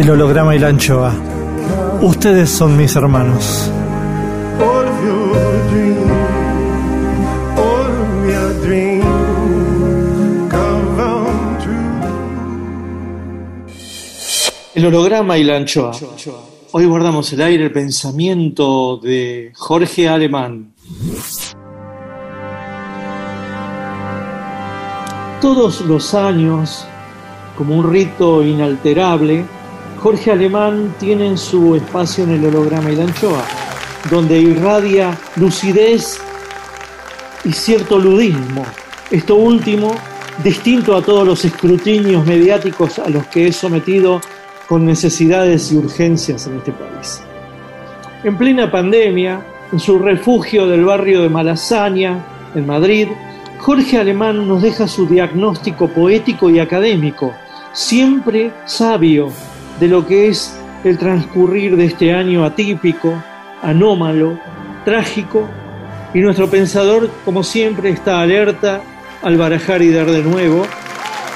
El holograma y la anchoa. Ustedes son mis hermanos. El holograma y la anchoa. Hoy guardamos el aire el pensamiento de Jorge Alemán. Todos los años, como un rito inalterable, Jorge Alemán tiene su espacio en el holograma y la anchoa, donde irradia lucidez y cierto ludismo. Esto último, distinto a todos los escrutinios mediáticos a los que es sometido con necesidades y urgencias en este país. En plena pandemia, en su refugio del barrio de Malasaña, en Madrid, Jorge Alemán nos deja su diagnóstico poético y académico, siempre sabio de lo que es el transcurrir de este año atípico, anómalo, trágico, y nuestro pensador, como siempre, está alerta al barajar y dar de nuevo.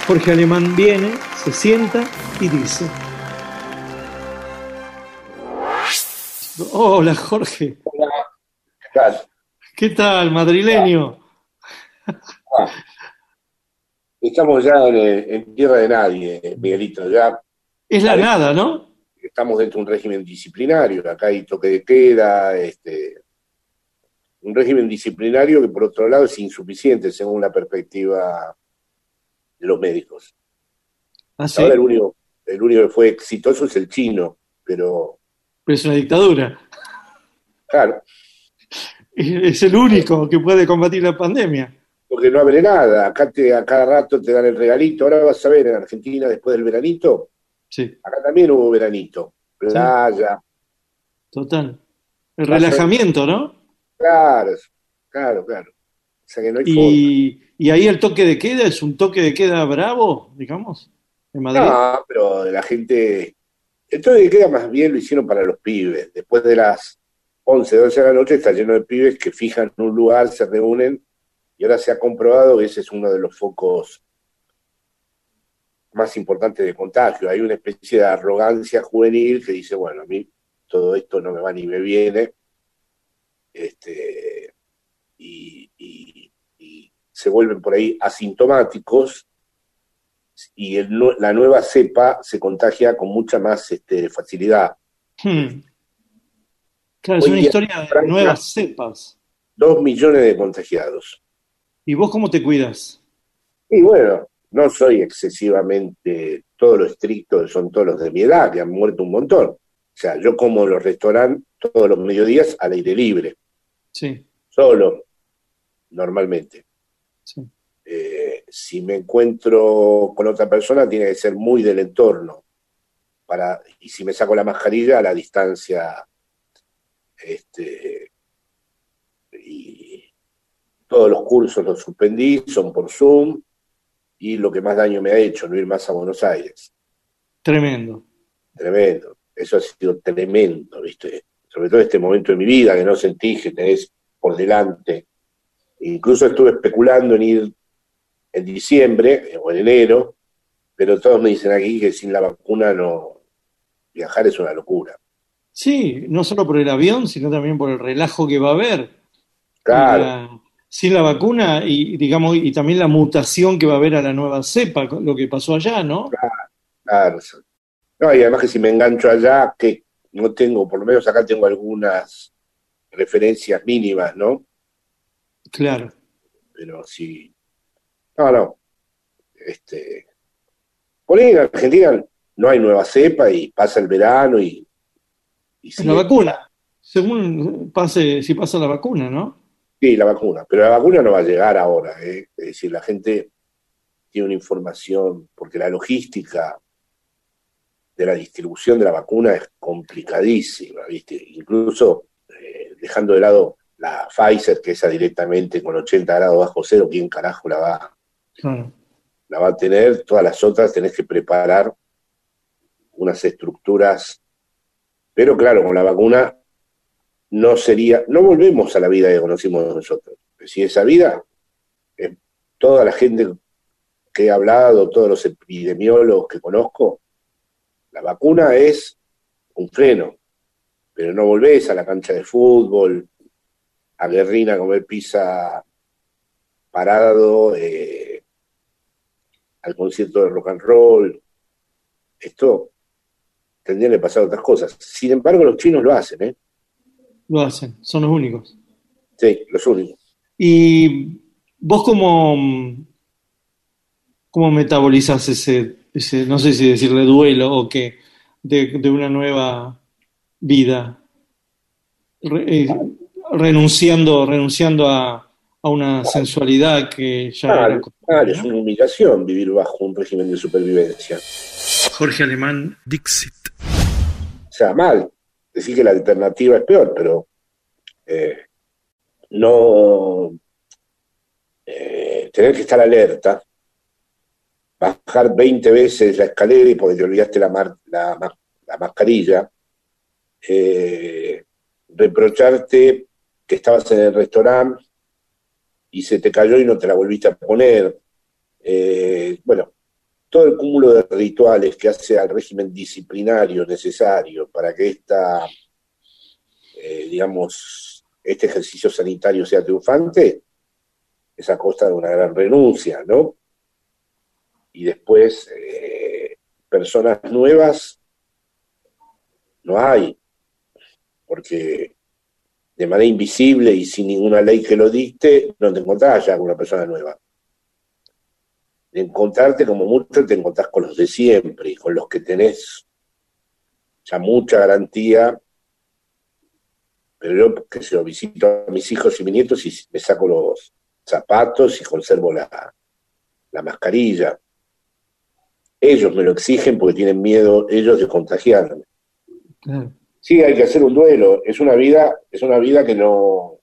Jorge Alemán viene, se sienta y dice. Hola Jorge, ¿Qué tal? ¿qué tal madrileño? Ah, estamos ya en, en tierra de nadie, Miguelito. Ya Es la nada, ¿no? estamos dentro de un régimen disciplinario. Acá hay toque de queda, este, un régimen disciplinario que por otro lado es insuficiente según la perspectiva de los médicos. Así, Ahora el único, el único que fue exitoso es el chino, pero pero es una dictadura. claro, Es el único que puede combatir la pandemia. porque no abre nada. Acá te, a cada rato te dan el regalito. Ahora vas a ver en Argentina después del veranito, Sí, acá también hubo veranito. Playa, total. El relajamiento, ¿no? Claro, claro, claro. O sea que no hay Y, y ahí el toque de queda es un toque de queda bravo, digamos, en Madrid. No, pero la gente. El toque de queda más bien lo hicieron para los pibes. Después de las 11, 12 de la noche está lleno de pibes que fijan un lugar, se reúnen y ahora se ha comprobado que ese es uno de los focos más importantes de contagio. Hay una especie de arrogancia juvenil que dice, bueno, a mí todo esto no me va ni me viene. Este, y, y- y se vuelven por ahí asintomáticos y el la nueva cepa se contagia con mucha más este, facilidad. Hmm. Claro, es una historia de Francia- nuevas cepas. Dos millones de contagiados. ¿Y vos cómo te cuidas? Y bueno, no soy excesivamente todo lo estricto, son todos los de mi edad, que han muerto un montón. O sea, yo como en los restaurantes todos los mediodías al aire libre, Sí, solo, normalmente. sí. Eh, si me encuentro con otra persona, tiene que ser muy del entorno. Para, y si me saco la mascarilla, a la distancia. Este, y todos los cursos los suspendí, son por Zoom. Y lo que más daño me ha hecho, no ir más a Buenos Aires. Tremendo. Tremendo. Eso ha sido tremendo, ¿viste? Sobre todo en este momento de mi vida que no sentí que tenés por delante. Incluso estuve especulando en ir en diciembre o en enero, pero todos me dicen aquí que sin la vacuna no viajar es una locura. Sí, no solo por el avión, sino también por el relajo que va a haber. Claro. Sin la vacuna y digamos y también la mutación que va a haber a la nueva cepa, lo que pasó allá, ¿no? Claro. No, y además que si me engancho allá, que no tengo, por lo menos acá tengo algunas referencias mínimas, ¿no? Claro. Pero sí. No, no. Este. Por ahí en Argentina no hay nueva cepa y pasa el verano y. y La vacuna, según pase, si pasa la vacuna, ¿no? Sí, la vacuna. Pero la vacuna no va a llegar ahora, ¿eh? Es decir, la gente tiene una información, porque la logística de la distribución de la vacuna es complicadísima, ¿viste? Incluso eh, dejando de lado la Pfizer, que esa directamente con 80 grados bajo cero, ¿quién carajo la va, Claro. la va a tener? Todas las otras tenés que preparar unas estructuras. Pero claro, con la vacuna no sería, no volvemos a la vida que conocimos nosotros. Si esa vida, eh, toda la gente que he hablado, todos los epidemiólogos que conozco, la vacuna es un freno, pero no volvés a la cancha de fútbol, a Guerrina a comer pizza parado, eh, al concierto de rock and roll. Esto tendrían que pasar otras cosas. Sin embargo, los chinos lo hacen, ¿eh? Lo hacen, son los únicos. Sí, los únicos. ¿Y vos cómo, cómo metabolizás ese, ese, no sé si decirle duelo o qué, de, de una nueva vida? Re- eh, renunciando, renunciando a, a una sensualidad que ya era claro, es una humillación vivir bajo un régimen de supervivencia. Jorge Alemán. Dixit. O sea, mal. Decir que la alternativa es peor, pero eh, no eh, tener que estar alerta, bajar 20 veces la escalera y porque te olvidaste la, la, ma- la mascarilla, eh, reprocharte que estabas en el restaurante y se te cayó y no te la volviste a poner. Bueno, todo el cúmulo de rituales que hace al régimen disciplinario necesario para que esta, eh, digamos, este ejercicio sanitario sea triunfante, es a costa de una gran renuncia, ¿no? Y después, eh, personas nuevas no hay, porque de manera invisible y sin ninguna ley que lo dicte, no te encontrás ya con una persona nueva de encontrarte como mucho te encontrás con los de siempre y con los que tenés ya mucha garantía. Pero yo, que se lo visito a mis hijos y mis nietos y me saco los zapatos y conservo la, la mascarilla. Ellos me lo exigen porque tienen miedo ellos de contagiarme. Claro. Sí, hay que hacer un duelo. Es una vida, es una vida que no,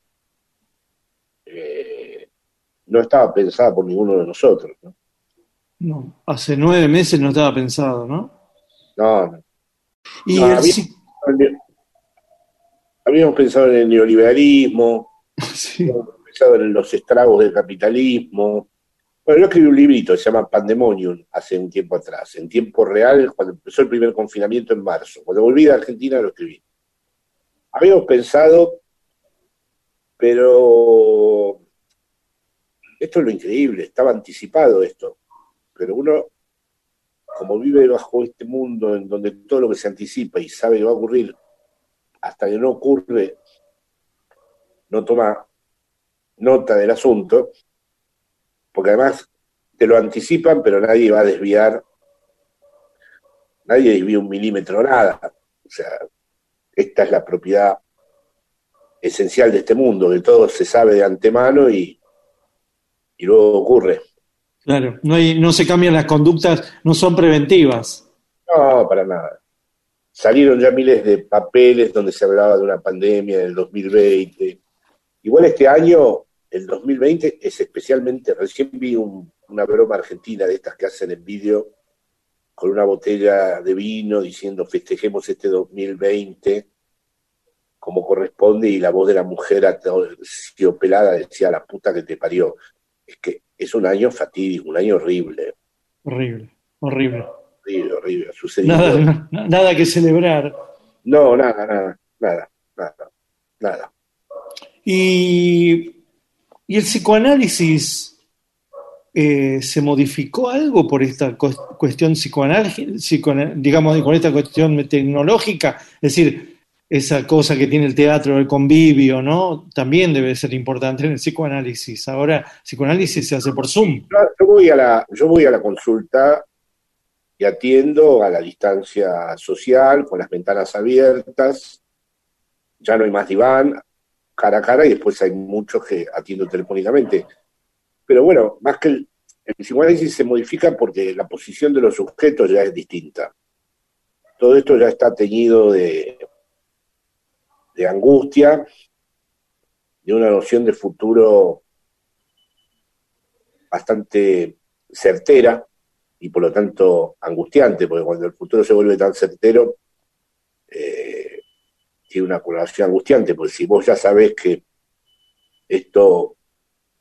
eh, no estaba pensada por ninguno de nosotros. ¿no? No, hace nueve meses no estaba pensado, ¿no? No, no. Y No, el había- psi- Habíamos pensado en el neoliberalismo, sí, habíamos pensado en los estragos del capitalismo. Bueno, yo escribí un librito, se llama Pandemonium, hace un tiempo atrás, en tiempo real, cuando empezó el primer confinamiento en marzo. Cuando volví de Argentina lo escribí. Habíamos pensado, pero esto es lo increíble, estaba anticipado esto, pero uno, como vive bajo este mundo en donde todo lo que se anticipa y sabe que va a ocurrir, hasta que no ocurre, no toma nota del asunto, porque además te lo anticipan, pero nadie va a desviar, nadie desvía un milímetro nada. O sea, esta es la propiedad esencial de este mundo, que todo se sabe de antemano y, y luego ocurre. Claro. No, hay, no se cambian las conductas, no son preventivas. No, para nada. Salieron ya miles de papeles donde se hablaba de una pandemia del 2020. Igual este año, el 2020, es especialmente, recién vi un- una broma argentina de estas que hacen en vídeo con una botella de vino diciendo festejemos este 2020 como corresponde y la voz de la mujer pelada decía la puta que te parió. Es que es un año fatídico, un año horrible. Horrible, horrible. Horrible, horrible. Nada, nada que celebrar. No, nada, nada, nada, nada, nada. Y, y el psicoanálisis eh, se modificó algo por esta cuestión psicoanalítica, digamos, con esta cuestión tecnológica, es decir, esa cosa que tiene el teatro, el convivio, ¿no? También debe ser importante en el psicoanálisis. Ahora, psicoanálisis se hace por Zoom. Yo voy a la, yo voy a la consulta y atiendo a la distancia social, con las ventanas abiertas, ya no hay más diván, cara a cara, y después hay muchos que atiendo telefónicamente. Pero bueno, más que el, psicoanálisis se modifica porque la posición de los sujetos ya es distinta. Todo esto ya está teñido de, de angustia, de una noción de futuro bastante certera y por lo tanto angustiante, porque cuando el futuro se vuelve tan certero, eh, tiene una colaboración angustiante, porque si vos ya sabés que esto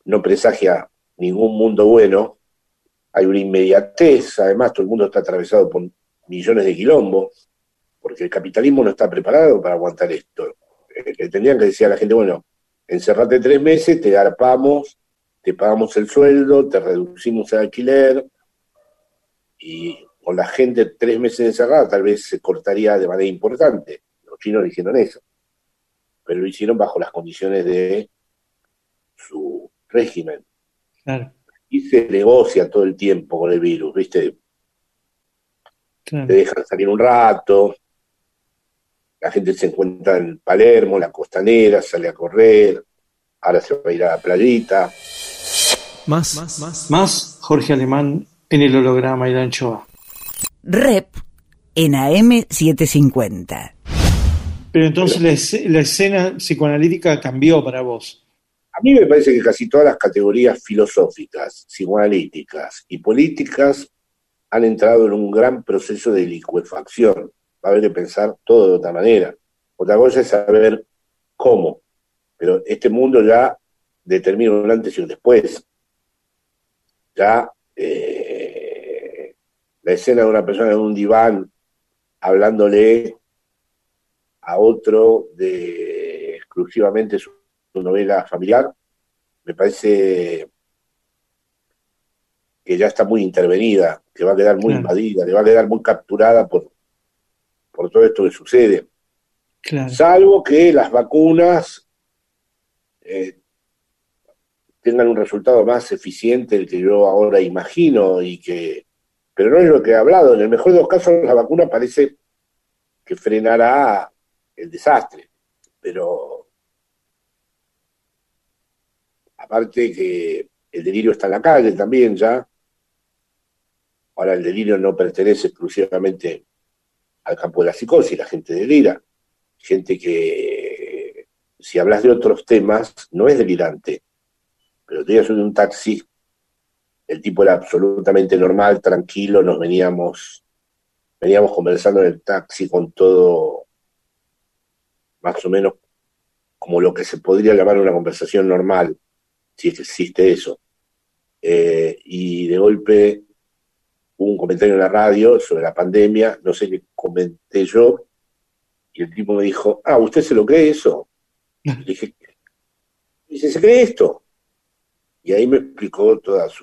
no presagia ningún mundo bueno, hay una inmediatez, además todo el mundo está atravesado por millones de quilombos, porque el capitalismo no está preparado para aguantar esto. Eh, tendrían que decir a la gente, bueno, encerrate tres meses, te garpamos, te pagamos el sueldo, te reducimos el alquiler, y con la gente tres meses encerrada tal vez se cortaría de manera importante. Los chinos hicieron eso, pero lo hicieron bajo las condiciones de su régimen. Y se negocia todo el tiempo con el virus, ¿viste? Te dejan salir un rato, la gente se encuentra en Palermo, la costanera, sale a correr, ahora se va a ir a la playita. Más, más, más, más Jorge Alemán en el holograma y la anchoa. Rep en AM750. Pero entonces la, la escena psicoanalítica cambió para vos. A mí me parece que casi todas las categorías filosóficas, psicoanalíticas y políticas han entrado en un gran proceso de liquefacción. Va a haber que pensar todo de otra manera. Otra cosa es saber cómo. Pero este mundo ya determina un antes y un después. Ya eh, la escena de una persona en un diván hablándole a otro de exclusivamente su novela familiar, me parece que ya está muy intervenida, que va a quedar muy invadida, que va a quedar muy capturada por, por todo esto que sucede. Salvo que las vacunas eh, tengan un resultado más eficiente del que yo ahora imagino y que pero no es lo que he hablado en el mejor de los casos la vacuna parece que frenará el desastre pero aparte que el delirio está en la calle también ya. Ahora el delirio no pertenece exclusivamente al campo de la psicosis, la gente delira. Gente que, si hablas de otros temas, no es delirante. Pero te subí un taxi, el tipo era absolutamente normal, tranquilo, nos veníamos, veníamos conversando en el taxi con todo más o menos como lo que se podría llamar una conversación normal si existe eso. Eh, y de golpe un comentario en la radio sobre la pandemia, no sé qué comenté yo, y el tipo me dijo, ah, ¿usted se lo cree eso? Y dije, dice, ¿se cree esto? Y ahí me explicó todos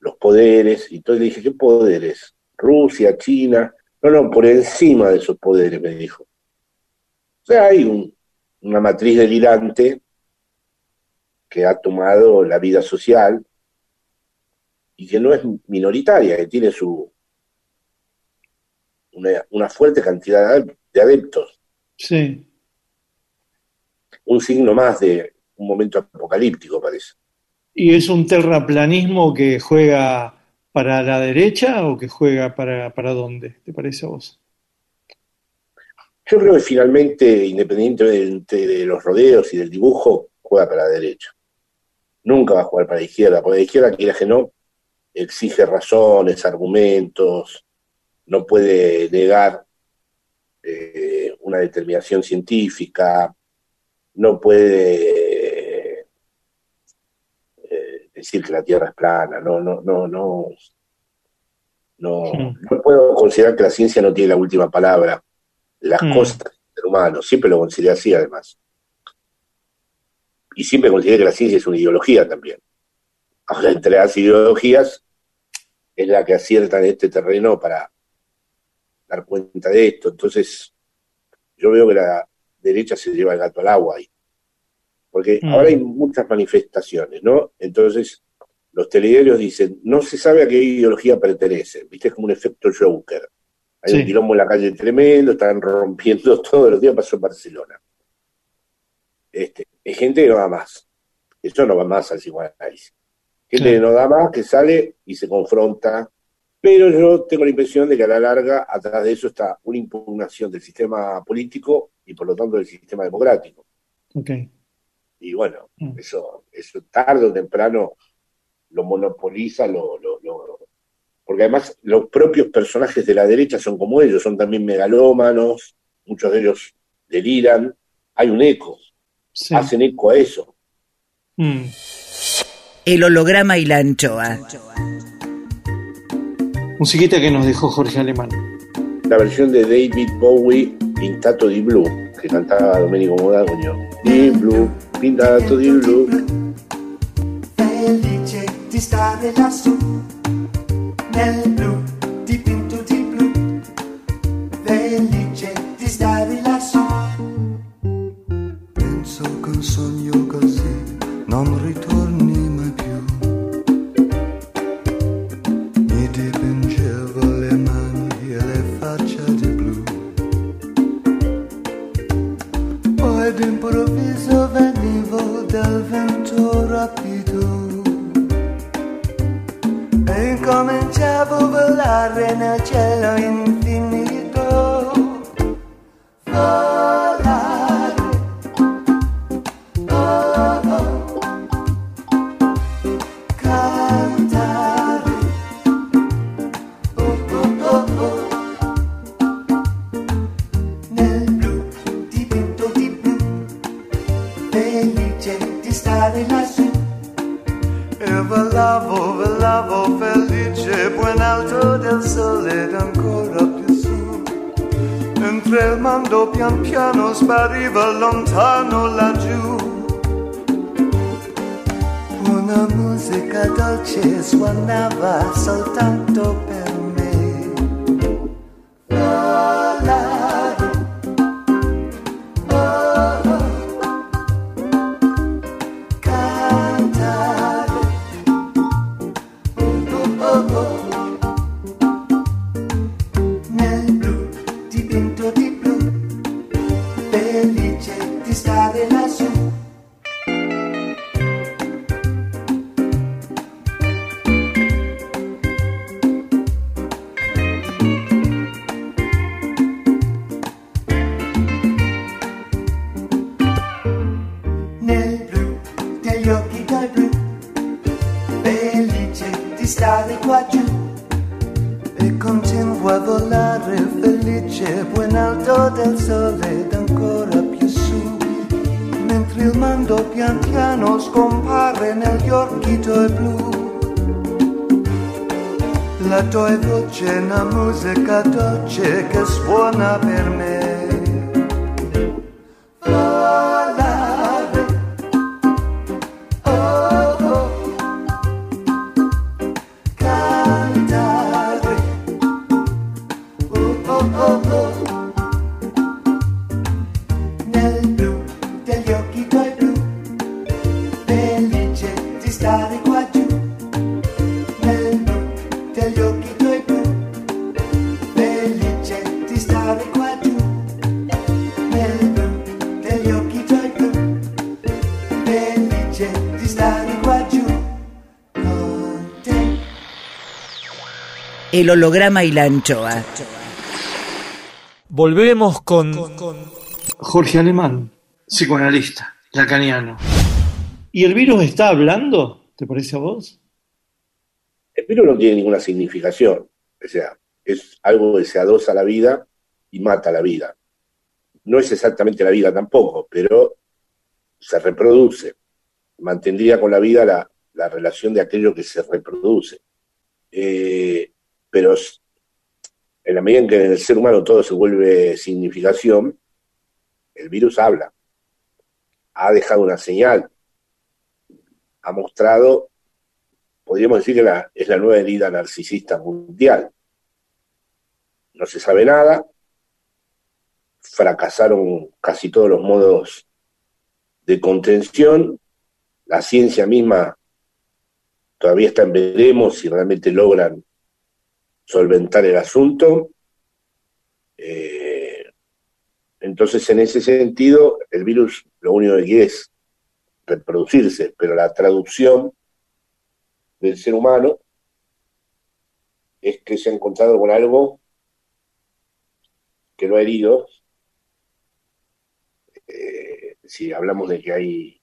los poderes, y entonces le dije, ¿qué poderes? Rusia, China, no, no, por encima de esos poderes, me dijo. O sea, hay una matriz delirante que ha tomado la vida social y que no es minoritaria, que tiene su una, fuerte cantidad de adeptos. Sí. Un signo más de un momento apocalíptico, parece. ¿Y es un terraplanismo que juega para la derecha o que juega para, para dónde, te parece a vos? Yo creo que finalmente, independientemente de los rodeos y del dibujo, juega para la derecha nunca va a jugar para la izquierda, porque la izquierda, quiera que no, exige razones, argumentos, no puede negar eh, una determinación científica, no puede eh, decir que la Tierra es plana, no, no, no, no, no, no puedo considerar que la ciencia no tiene la última palabra. Las Mm. cosas del ser humano, siempre lo consideré así además. Y siempre consideré que la ciencia es una ideología también. Entre las ideologías es la que acierta en este terreno para dar cuenta de esto. Entonces, yo veo que la derecha se lleva el gato al agua ahí. Porque Mm. ahora hay muchas manifestaciones, ¿no? Entonces, los telediarios dicen, no se sabe a qué ideología pertenecen, ¿viste? Es como un efecto Joker. Hay Sí. un quilombo en la calle tremendo, están rompiendo todos los días, pasó en Barcelona. Este, hay gente que no da más. Eso no va más al psicoanálisis. Gente que no da más, que sale y se confronta. Pero yo tengo la impresión de que a la larga, atrás de eso está una impugnación del sistema político y por lo tanto del sistema democrático. Ok. Y bueno, Mm. eso, eso tarde o temprano lo monopoliza, lo, lo, lo- porque además los propios personajes de la derecha son como ellos, son también megalómanos, muchos de ellos deliran, hay un eco, Sí. hacen eco a eso. Mm. El holograma y la anchoa. Musiquita que nos dejó Jorge Alemán. La versión de David Bowie, Pintato di Blue, que cantaba Domenico Modagno. Di Blue, Pintato di Blue. felice di stare lassù nel blu dipinto di blu felice di stare lassù penso che un sogno così non ritorni vento rapido e incominciavo a volare nel cielo infinito. Volare. Volavo, volavo felice, buon alto del sole ed ancora più su. Mentre il mondo pian piano spariva lontano laggiù. Una musica dolce suonava soltanto per El holograma y la anchoa. Volvemos con, Jorge Alemán, psicoanalista, lacaniano. ¿Y el virus está hablando? ¿Te parece a vos? El virus no tiene ninguna significación. O sea, es algo que se adosa a la vida y mata la vida. No es exactamente la vida tampoco, pero se reproduce. Mantendría con la vida la, relación de aquello que se reproduce. Eh, pero en la medida en que en el ser humano todo se vuelve significación, el virus habla, ha dejado una señal, ha mostrado, podríamos decir que es la nueva herida narcisista mundial. No se sabe nada, fracasaron casi todos los modos de contención, la ciencia misma todavía está en veremos si realmente logran solventar el asunto. Eh, entonces, en ese sentido, el virus lo único que quiere es reproducirse, pero la traducción del ser humano es que se ha encontrado con algo que lo ha herido. Eh, si hablamos de que hay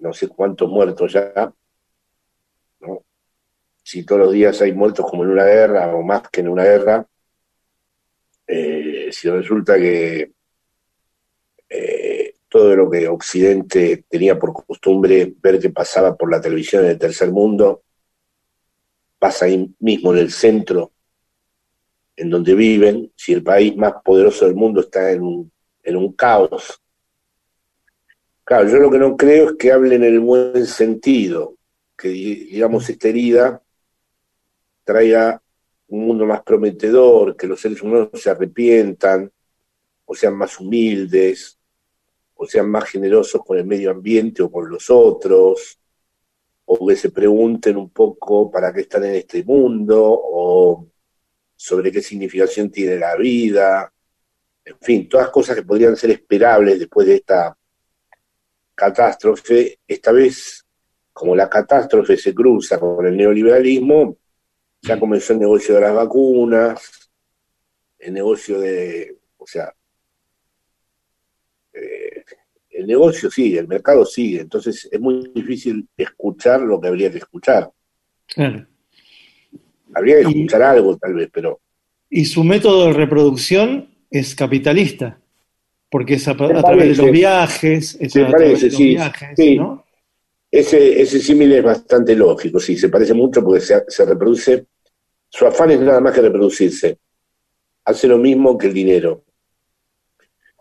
no sé cuántos muertos ya, si todos los días hay muertos como en una guerra o más que en una guerra, eh, si resulta que eh, todo lo que Occidente tenía por costumbre ver que pasaba por la televisión en el tercer mundo, pasa ahí mismo en el centro en donde viven, si el país más poderoso del mundo está en un, en un caos. Claro, yo lo que no creo es que hablen en el buen sentido, que digamos esta herida traiga un mundo más prometedor, que los seres humanos se arrepientan, o sean más humildes, o sean más generosos con el medio ambiente o con los otros, o que se pregunten un poco para qué están en este mundo, o sobre qué significación tiene la vida, en fin, todas cosas que podrían ser esperables después de esta catástrofe, esta vez, como la catástrofe se cruza con el neoliberalismo, ya comenzó el negocio de las vacunas, el negocio de, o sea, eh, el negocio sigue, el mercado sigue, entonces es muy difícil escuchar lo que habría que escuchar. Claro. Habría que escuchar algo tal vez, pero... Y su método de reproducción es capitalista, porque es a, través de los viajes, es a través de los viajes, ¿no? Ese, ese símil es bastante lógico, sí, se parece mucho porque se, se reproduce su afán es nada más que reproducirse. Hace lo mismo que el dinero.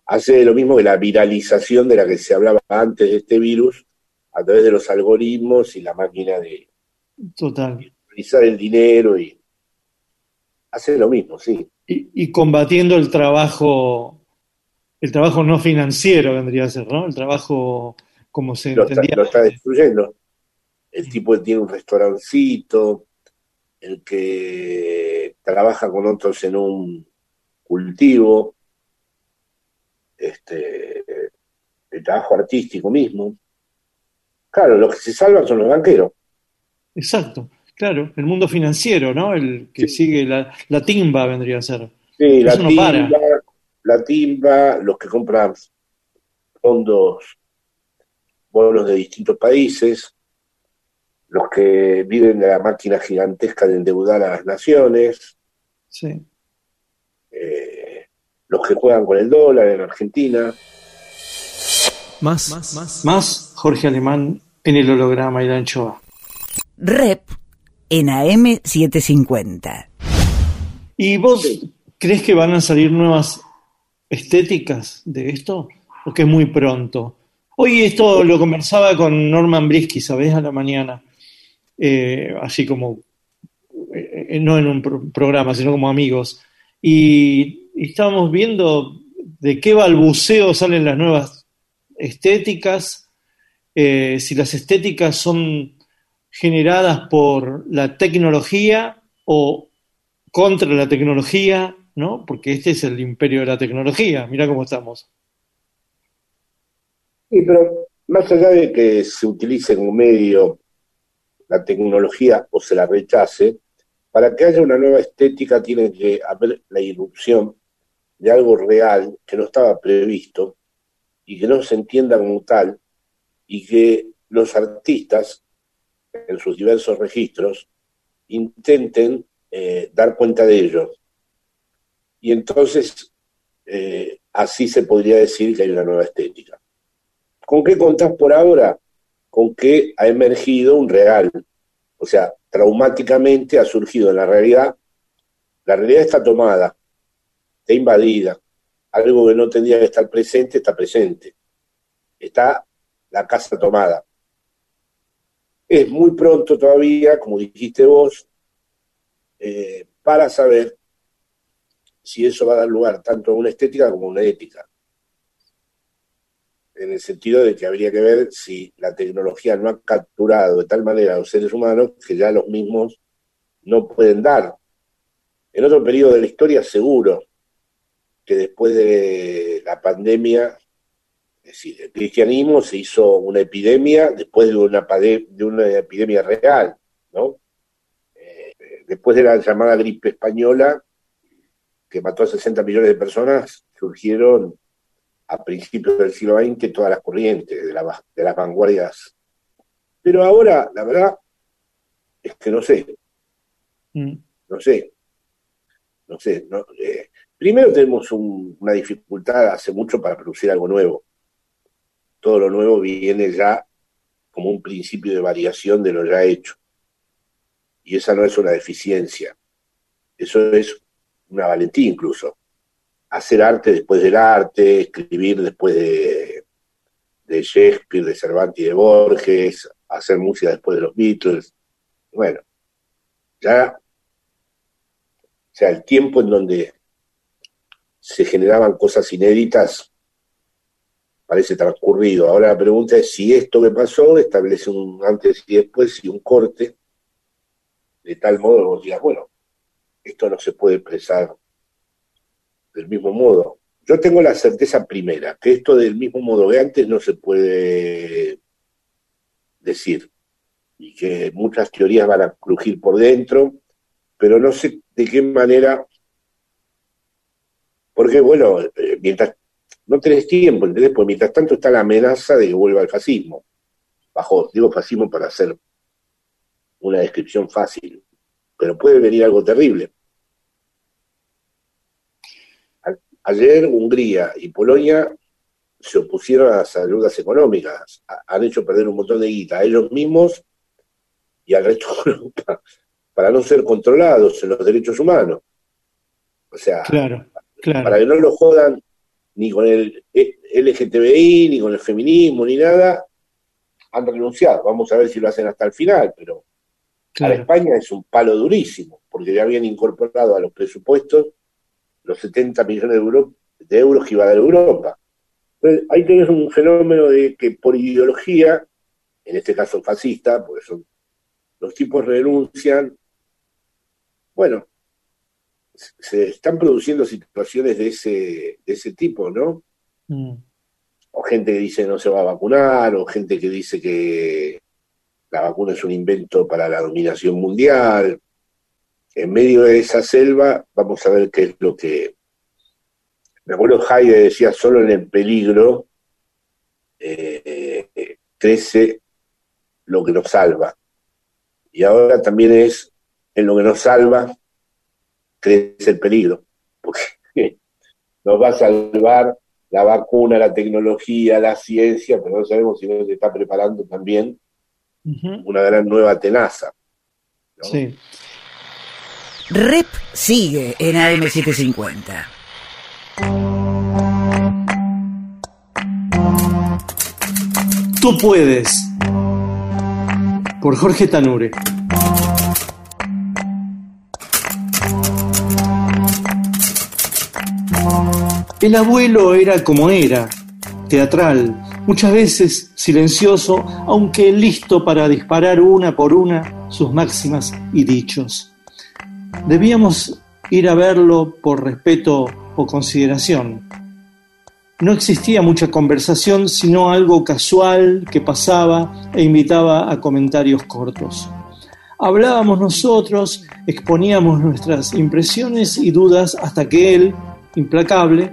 Hace lo mismo que la viralización de la que se hablaba antes de este virus a través de los algoritmos y la máquina de Total. viralizar el dinero y hace lo mismo, sí. Y, combatiendo el trabajo, el trabajo no financiero vendría a ser, ¿no? El trabajo como se lo entendía. lo está destruyendo. El tipo tiene un restaurancito, el que trabaja con otros en un cultivo, este, el trabajo artístico mismo. Claro, los que se salvan son los banqueros. Exacto, claro, el mundo financiero, ¿no? El que sigue la, la, timba vendría a ser. Sí, la timba, la timba, los que compran fondos, bonos de distintos países, los que viven de la máquina gigantesca de endeudar a las naciones, sí. Eh, los que juegan con el dólar en Argentina. Más, más, más, más Jorge Alemán en el holograma y la anchoa. Rep en AM750. ¿Y vos crees que van a salir nuevas estéticas de esto? ¿O que es muy pronto? Hoy esto lo conversaba con Norman Brisky, ¿sabés? A la mañana. Eh, así como, eh, no en un programa, sino como amigos. Y, estábamos viendo de qué balbuceo salen las nuevas estéticas, eh, si las estéticas son generadas por la tecnología o contra la tecnología, ¿no? Porque este es el imperio de la tecnología, mira cómo estamos. Sí, pero más allá de que se utilice como medio la tecnología o se la rechace, para que haya una nueva estética tiene que haber la irrupción de algo real que no estaba previsto y que no se entienda como tal y que los artistas en sus diversos registros intenten eh, dar cuenta de ello. Y entonces, eh, así se podría decir que hay una nueva estética. ¿Con qué contás por ahora? Con que ha emergido un real. O sea, traumáticamente ha surgido en la realidad. La realidad está tomada, está invadida. Algo que no tendría que estar presente está presente. Está la casa tomada. Es muy pronto todavía, como dijiste vos, eh, para saber si eso va a dar lugar tanto a una estética como a una ética. En el sentido de que habría que ver si la tecnología no ha capturado de tal manera a los seres humanos que ya los mismos no pueden dar. En otro periodo de la historia seguro que después de la pandemia, es decir, el cristianismo se hizo una epidemia después de una, de una epidemia real, ¿no? Eh, después de la llamada gripe española, que mató a 60 millones de personas, surgieron a principios del siglo XX todas las corrientes de, de las vanguardias. Pero ahora, la verdad, es que no sé. Mm. No sé. No sé. Eh, primero tenemos una dificultad hace mucho para producir algo nuevo. Todo lo nuevo viene ya como un principio de variación de lo ya hecho. Y esa no es una deficiencia. Eso es una valentía incluso. Hacer arte después del arte, escribir después de, de Shakespeare, de Cervantes y de Borges, hacer música después de los Beatles. Bueno, ya, o sea, el tiempo en donde se generaban cosas inéditas parece transcurrido. Ahora la pregunta es si esto que pasó establece un antes y después y un corte, de tal modo que vos digas, bueno, esto no se puede expresar del mismo modo. Yo tengo la certeza primera, que esto del mismo modo que antes no se puede decir, y que muchas teorías van a crujir por dentro, pero no sé de qué manera, porque bueno, eh, mientras no tenés tiempo, ¿entendés? Porque mientras tanto está la amenaza de que vuelva el fascismo. Bajo, digo fascismo para hacer una descripción fácil pero puede venir algo terrible. Ayer Hungría y Polonia se opusieron a las ayudas económicas, han hecho perder un montón de guita a ellos mismos y al resto de Europa para no ser controlados en los derechos humanos. O sea, para que no lo jodan ni con el LGTBI, ni con el feminismo, ni nada, han renunciado. Vamos a ver si lo hacen hasta el final, pero para España es un palo durísimo, porque ya habían incorporado a los presupuestos los 70 millones de, euros que iba a dar Europa. Entonces, ahí tenés un fenómeno de que por ideología, en este caso fascista, porque son los tipos renuncian, bueno, se están produciendo situaciones de ese, de ese tipo, ¿no? Mm. O gente que dice no se va a vacunar, o gente que dice que la vacuna es un invento para la dominación mundial. En medio de esa selva, vamos a ver qué es lo que. Me acuerdo Heide decía: solo en el peligro eh, crece lo que nos salva. Y ahora también es en lo que nos salva crece el peligro. Porque nos va a salvar la vacuna, la tecnología, la ciencia, pero no sabemos si nos está preparando también una gran nueva tenaza. Sí. Rep sigue en AM750. Tú puedes. Por Jorge Tanure. El abuelo era como era, teatral, muchas veces silencioso, aunque listo para disparar una por una sus máximas y dichos. Debíamos ir a verlo por respeto o consideración. No existía mucha conversación, sino algo casual que pasaba e invitaba a comentarios cortos. Hablábamos nosotros, exponíamos nuestras impresiones y dudas hasta que él, implacable,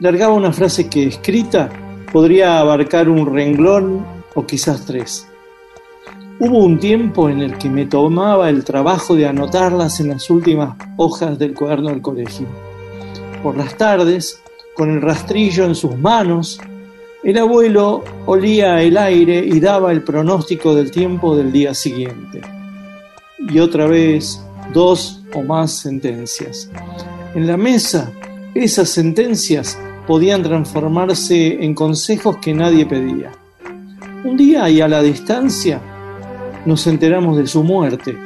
largaba una frase que escrita podría abarcar un renglón o quizás tres. Hubo un tiempo en el que me tomaba el trabajo de anotarlas en las últimas hojas del cuaderno del colegio. Por las tardes, con el rastrillo en sus manos, el abuelo olía el aire y daba el pronóstico del tiempo del día siguiente. Y otra vez, dos o más sentencias. En la mesa, esas sentencias podían transformarse en consejos que nadie pedía. Un día y a la distancia nos enteramos de su muerte,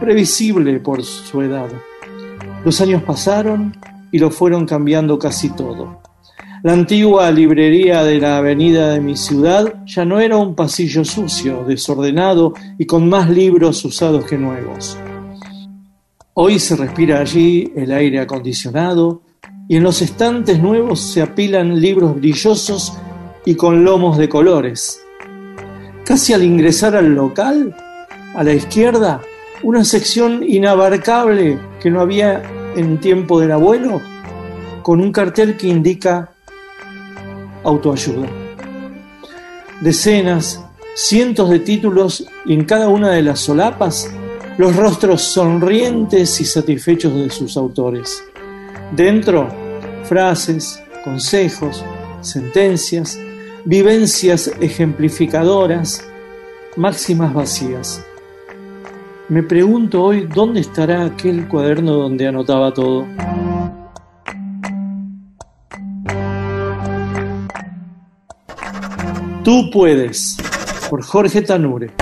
previsible por su edad. Los años pasaron y lo fueron cambiando casi todo. La antigua librería de la avenida de mi ciudad ya no era un pasillo sucio, desordenado y con más libros usados que nuevos. Hoy se respira allí el aire acondicionado y en los estantes nuevos se apilan libros brillosos y con lomos de colores. Casi al ingresar al local, a la izquierda, una sección inabarcable que no había en tiempo del abuelo, con un cartel que indica autoayuda. Decenas, cientos de títulos y en cada una de las solapas los rostros sonrientes y satisfechos de sus autores. Dentro, frases, consejos, sentencias, vivencias ejemplificadoras, máximas vacías. Me pregunto hoy dónde estará aquel cuaderno donde anotaba todo. Tú puedes, por Jorge Tanure.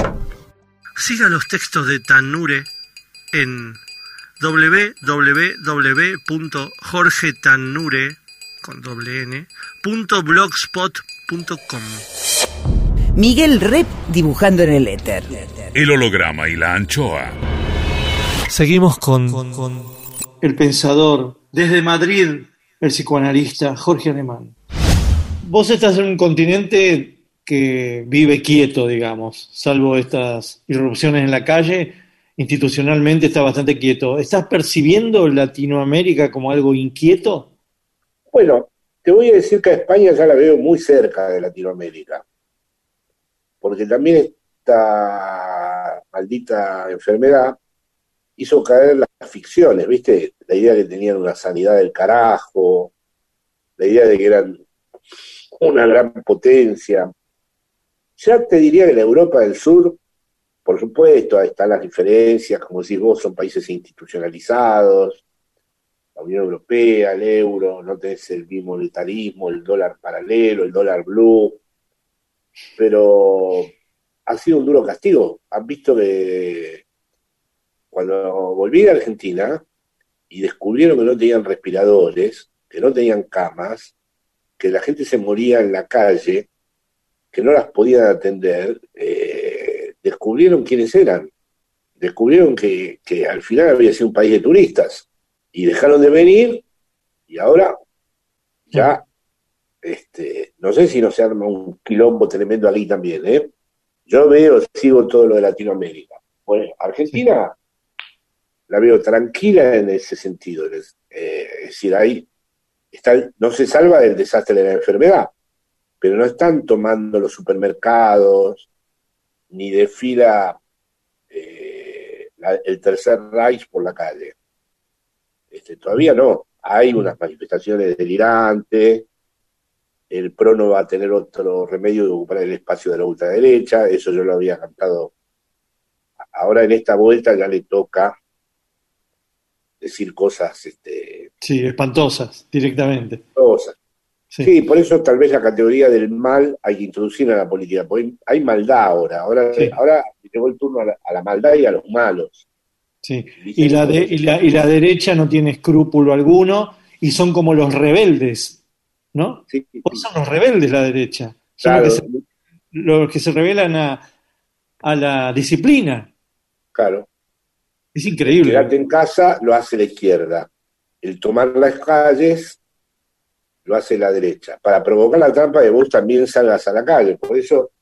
Siga los textos de Tanure en www.jorgetanure.blogspot.com Miguel Rep dibujando en el éter. El holograma y la anchoa. Seguimos con, el pensador desde Madrid, el psicoanalista Jorge Alemán. Vos estás en un continente que vive quieto, digamos, salvo estas irrupciones en la calle, institucionalmente está bastante quieto. ¿Estás percibiendo Latinoamérica como algo inquieto? Bueno, te voy a decir que a España ya la veo muy cerca de Latinoamérica, porque también esta maldita enfermedad hizo caer las ficciones, ¿viste? La idea de que tenían una sanidad del carajo, la idea de que eran una gran potencia. Ya te diría que la Europa del Sur por supuesto, ahí están las diferencias, como decís vos, son países institucionalizados, la Unión Europea, el euro, no tenés el mismo militarismo, el dólar paralelo, el dólar blue, pero ha sido un duro castigo. Han visto que cuando volví a Argentina y descubrieron que no tenían respiradores, que no tenían camas, que la gente se moría en la calle, que no las podían atender, eh, descubrieron quiénes eran. Descubrieron que, al final había sido un país de turistas y dejaron de venir y ahora ya, este, no sé si no se arma un quilombo tremendo aquí también, ¿eh? Yo veo, sigo todo lo de Latinoamérica. Bueno, Argentina la veo tranquila en ese sentido. Es, eh, decir, ahí está, no se salva del desastre de la enfermedad, pero no están tomando los supermercados, ni desfila eh, el tercer Reich por la calle. Este, todavía no. Hay unas manifestaciones delirantes. El PRO no va a tener otro remedio de ocupar el espacio de la ultraderecha. Eso yo lo había cantado. Ahora en esta vuelta ya le toca decir cosas. Este, sí, espantosas, directamente. Cosas. Sí. por eso tal vez la categoría del mal hay que introducir en la política, porque hay maldad ahora, ahora, ahora llegó el turno a la, maldad y a los malos. Sí, y la, de, y, la, y la derecha no tiene escrúpulo alguno y son como los rebeldes, ¿no? Sí, son los rebeldes la derecha, son los, que se, rebelan a, a la disciplina. Claro. Es increíble. Quedarte en casa lo hace la izquierda. El tomar las calles lo hace la derecha, para provocar la trampa de vos también salgas a la calle. Por eso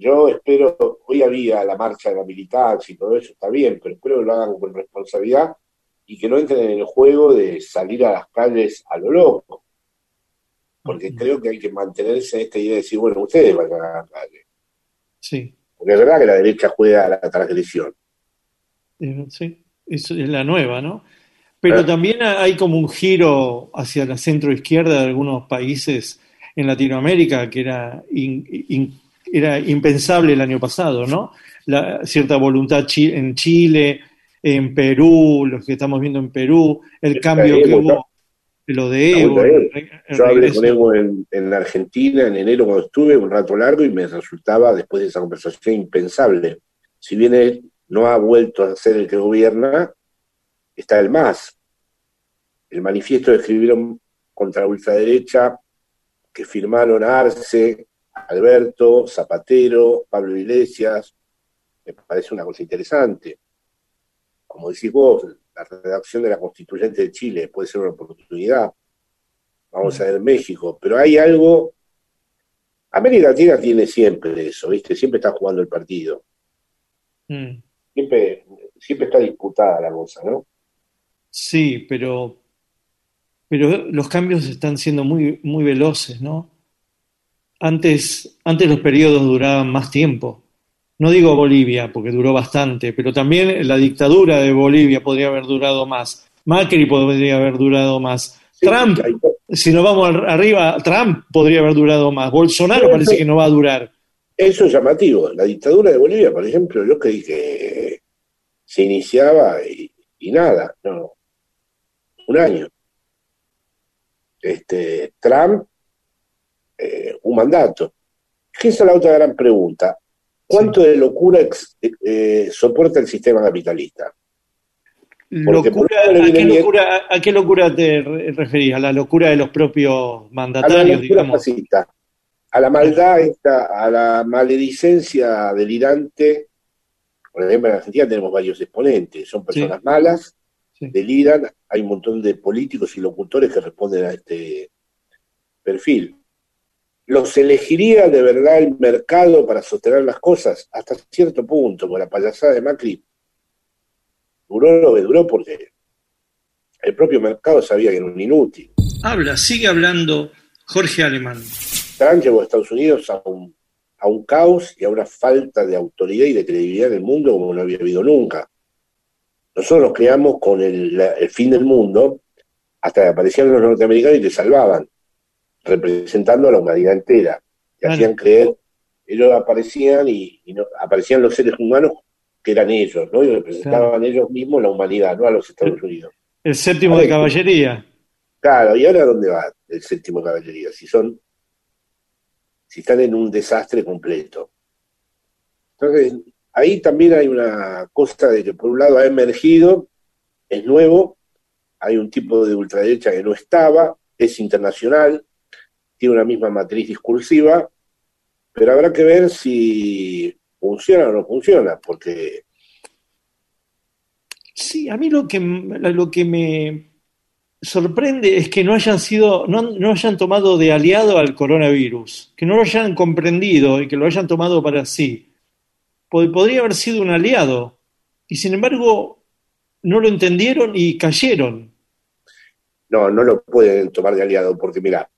yo espero, hoy había la marcha de la militancia y todo eso, está bien, pero espero que lo hagan con responsabilidad y que no entren en el juego de salir a las calles a lo loco. Porque creo que hay que mantenerse en esta idea de decir, bueno, ustedes van a la calle. Sí. Porque es verdad que la derecha juega a la transgresión. Sí, es la nueva, ¿no? Pero también hay como un giro hacia la centro izquierda de algunos países en Latinoamérica que era, in- in- era impensable el año pasado, ¿no? La, cierta voluntad chi- en Chile, en Perú, los que estamos viendo en Perú, el cambio que hubo, lo de Evo, el el Yo hablé con Evo en, en Argentina en enero cuando estuve, un rato largo, y me resultaba, después de esa conversación, impensable. Si bien él no ha vuelto a ser el que gobierna, está el MAS. El manifiesto que escribieron contra la ultraderecha, que firmaron Arce, Alberto, Zapatero, Pablo Iglesias, me parece una cosa interesante. Como decís vos, la redacción de la constituyente de Chile puede ser una oportunidad. Vamos a ver México, pero hay algo. América Latina tiene siempre eso, ¿viste? Siempre está jugando el partido. Mm. Siempre, siempre está disputada la cosa, ¿no? Sí, pero, pero los cambios están siendo muy, muy veloces, ¿no? Antes, antes los periodos duraban más tiempo. No digo Bolivia, porque duró bastante, pero también la dictadura de Bolivia podría haber durado más. Macri podría haber durado más. Sí, Trump, si nos vamos ar- arriba, Trump podría haber durado más. Bolsonaro parece que no va a durar. Eso es llamativo. La dictadura de Bolivia, por ejemplo, yo creí que se iniciaba y, y nada, no. Un año. Este, Trump, eh, un mandato. Esa es la otra gran pregunta. ¿Cuánto de locura ex- eh, soporta el sistema capitalista? Porque Locura, ¿a, qué locura, a- a qué locura te re- referís? ¿A la locura de los propios A la mandatarios, locura digamos? fascista, a la maldad esta, a la maledicencia delirante. Por ejemplo, en Argentina tenemos varios exponentes, son personas Sí. malas, Sí. deliran, hay un montón de políticos y locutores que responden a este perfil. ¿Los elegiría de verdad el mercado para sostener las cosas? Hasta cierto punto, con la payasada de Macri. Duró lo que duró porque el propio mercado sabía que era un inútil. Habla, sigue hablando Jorge Alemán. Trump llevó a Estados Unidos a un, a un caos y a una falta de autoridad y de credibilidad en el mundo como no había habido nunca. Nosotros nos creamos con el, fin del mundo hasta que aparecían los norteamericanos y te salvaban, representando a la humanidad entera. Te Claro. hacían creer, ellos aparecían y, y no- aparecían los seres humanos que eran ellos, ¿no? Y representaban ellos mismos la humanidad, no a los Estados Unidos. El séptimo de caballería. Claro, ¿y ahora dónde va el séptimo caballería? Si son, si están en un desastre completo. Entonces, ahí también hay una cosa de que por un lado ha emergido, es nuevo, hay un tipo de ultraderecha que no estaba, es internacional, tiene una misma matriz discursiva, pero habrá que ver si funciona o no funciona, porque Sí, a mí lo que, lo que me sorprende es que no hayan sido, no, no hayan tomado de aliado al coronavirus, que no lo hayan comprendido y que lo hayan tomado para sí. Pod- Podría haber sido un aliado y sin embargo no lo entendieron y cayeron. No, no lo pueden tomar de aliado, porque mira,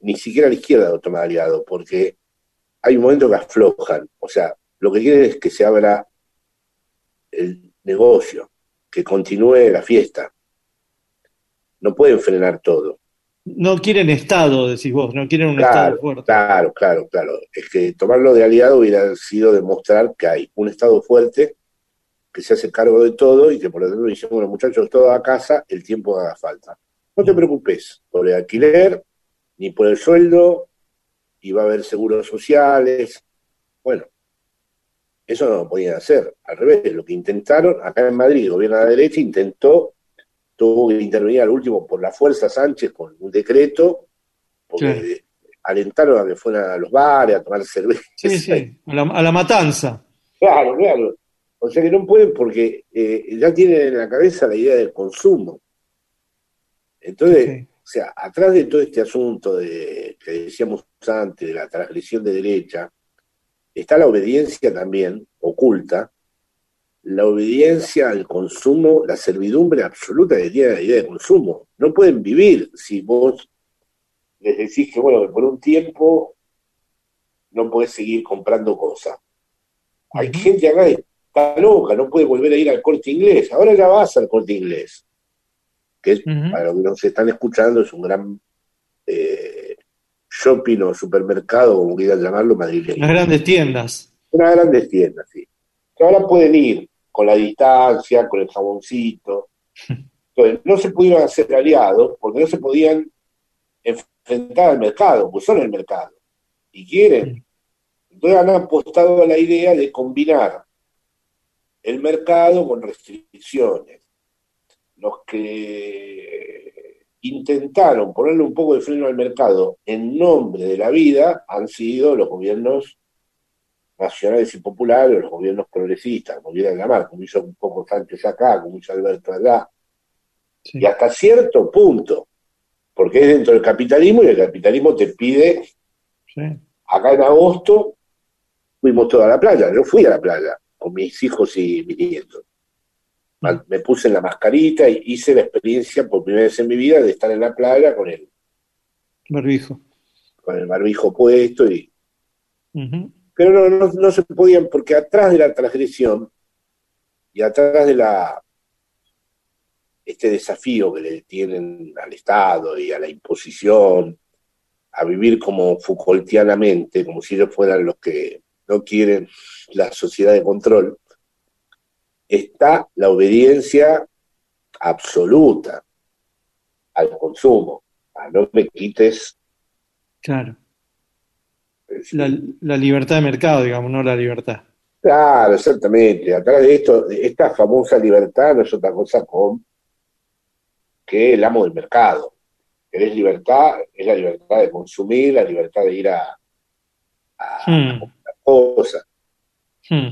ni siquiera la izquierda lo toma aliado, porque hay un momento que aflojan. O sea, lo que quieren es que se abra el negocio, que continúe la fiesta. No pueden frenar todo. No quieren Estado, decís vos, no quieren un Claro, Estado fuerte. Claro, claro, claro. Es que tomarlo de aliado hubiera sido demostrar que hay un Estado fuerte que se hace cargo de todo y que por lo tanto dicen, bueno, muchachos, todo a casa, el tiempo que haga falta. No te preocupes por el alquiler, ni por el sueldo, y va a haber seguros sociales. Bueno, eso no lo podían hacer. Al revés, lo que intentaron, acá en Madrid, el gobierno de la derecha intentó, tuvo que intervenir al último por la fuerza Sánchez con un decreto, porque alentaron a que fueran a los bares a tomar cerveza. Sí, sí, a la, a la matanza. Claro, claro. O sea que no pueden porque eh, ya tienen en la cabeza la idea del consumo. Entonces. O sea, atrás de todo este asunto de que decíamos antes, de la transgresión de derecha, está la obediencia también oculta, la obediencia al consumo, la servidumbre absoluta que tiene la idea de consumo. No pueden vivir si vos les decís que, bueno, que por un tiempo no podés seguir comprando cosas. Hay gente acá que está loca, no puede volver a ir al corte inglés. Ahora ya vas al corte inglés, que es, para los que nos están escuchando es un gran eh, shopping o supermercado, como quieran llamarlo, madrileño. Las grandes tiendas. Unas grandes tiendas, sí. Que ahora pueden ir con la distancia, con el jaboncito. Entonces, no se pudieron hacer aliados porque no se podían enfrentar al mercado, pues son el mercado. Y quieren. Entonces han apostado a la idea de combinar el mercado con restricciones. Los que intentaron ponerle un poco de freno al mercado en nombre de la vida han sido los gobiernos nacionales y populares, los gobiernos progresistas, como quieran llamar, como hizo un poco Sánchez acá, como hizo Alberto allá, y hasta cierto punto, porque es dentro del capitalismo y el capitalismo te pide, acá en agosto fuimos toda la playa, yo fui a la playa con mis hijos y mis nietos. Me puse en la mascarita y hice la experiencia por primera vez en mi vida de estar en la playa con el barbijo. Con el barbijo puesto y pero no, no, se podían, porque atrás de la transgresión y atrás de la este desafío que le tienen al Estado y a la imposición, a vivir como Foucaultianamente, como si ellos fueran los que no quieren la sociedad de control, está la obediencia absoluta al consumo, a no me quites. Claro. La, libertad de mercado, digamos, no la libertad. Claro, exactamente. Atrás de esto, esta famosa libertad no es otra cosa con que el amo del mercado. Es libertad, es la libertad de consumir, la libertad de ir a, a, hmm. cosas. Hmm.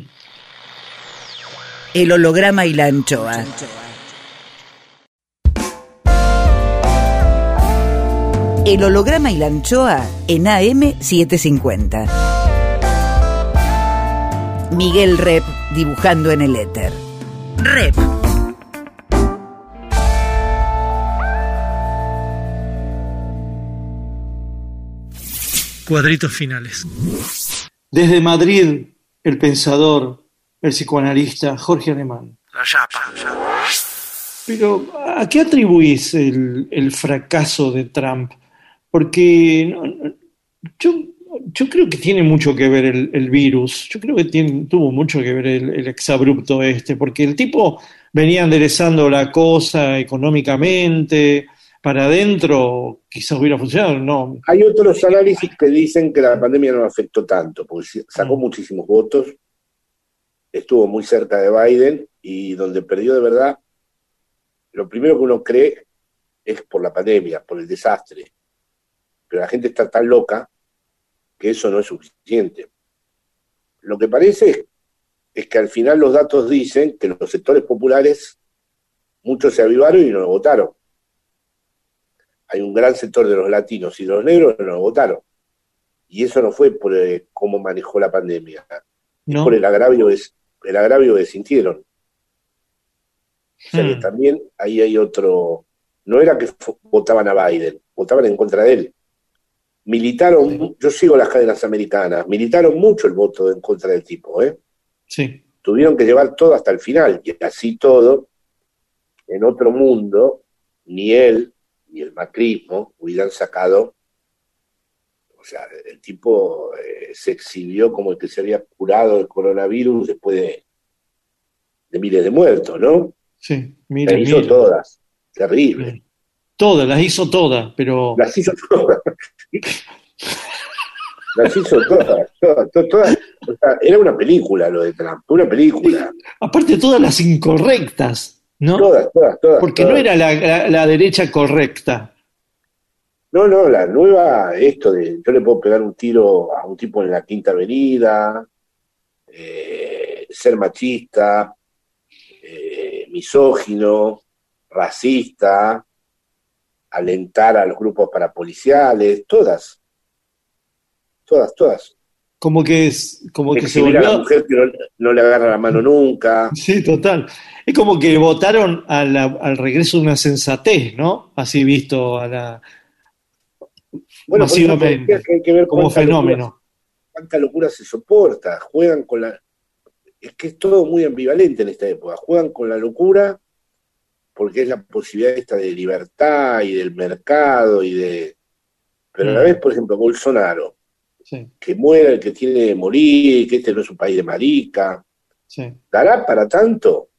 El holograma y la anchoa. El holograma y la anchoa en AM750. Miguel Rep dibujando en el éter. Rep. Cuadritos finales. Desde Madrid, el pensador, el psicoanalista Jorge Alemán. La Pero, ¿a qué atribuís el fracaso de Trump? porque yo, yo creo que tiene mucho que ver el, virus, yo creo que tiene, tuvo mucho que ver el, exabrupto este, porque el tipo venía enderezando la cosa económicamente, para adentro quizás hubiera funcionado, no. Hay otros análisis que dicen que la pandemia no afectó tanto, porque sacó mm. muchísimos votos, estuvo muy cerca de Biden y donde perdió de verdad, lo primero que uno cree es por la pandemia, por el desastre pero la gente está tan loca que eso no es suficiente. Lo que parece es que al final los datos dicen que los sectores populares, muchos se avivaron y no lo votaron. Hay un gran sector de los latinos y de los negros que no lo votaron. Y eso no fue por eh, cómo manejó la pandemia, no. por el agravio, el agravio que sintieron. O sea que hmm. también ahí hay otro, no era que votaban a Biden, votaban en contra de él militaron, yo sigo las cadenas americanas, militaron mucho el voto en contra del tipo, ¿eh? Sí. Tuvieron que llevar todo hasta el final, y así todo, en otro mundo, ni él ni el macrismo hubieran sacado, o sea, el tipo eh, se exhibió como el que se había curado el coronavirus después de, de miles de muertos, ¿no? Sí, miles. Las hizo todas, terrible. Todas, las hizo todas, pero... Las hizo todas. Las hizo todas, todas, era una película lo de Trump, una película. Aparte todas las incorrectas, ¿no? Todas, todas, todas. Porque no era la, derecha correcta. No, no, la nueva, esto de yo le puedo pegar un tiro a un tipo en la Quinta Avenida, eh, ser machista, eh, misógino, racista, alentar a los grupos parapoliciales, todas, todas, todas. Como que es, como que se volvió... a la mujer que no, le agarra la mano nunca. Sí, total. Es como que votaron al regreso de una sensatez, ¿no? Así visto a la bueno, masivamente, que ver como fenómeno. cuánta locura se soporta, juegan con la es que es todo muy ambivalente en esta época. Juegan con la locura porque es la posibilidad esta de libertad y del mercado y de... Pero a la Mm. vez, por ejemplo, Bolsonaro, Sí, que muera el que tiene que morir, que este no es un país de marica, sí. ¿dará para tanto?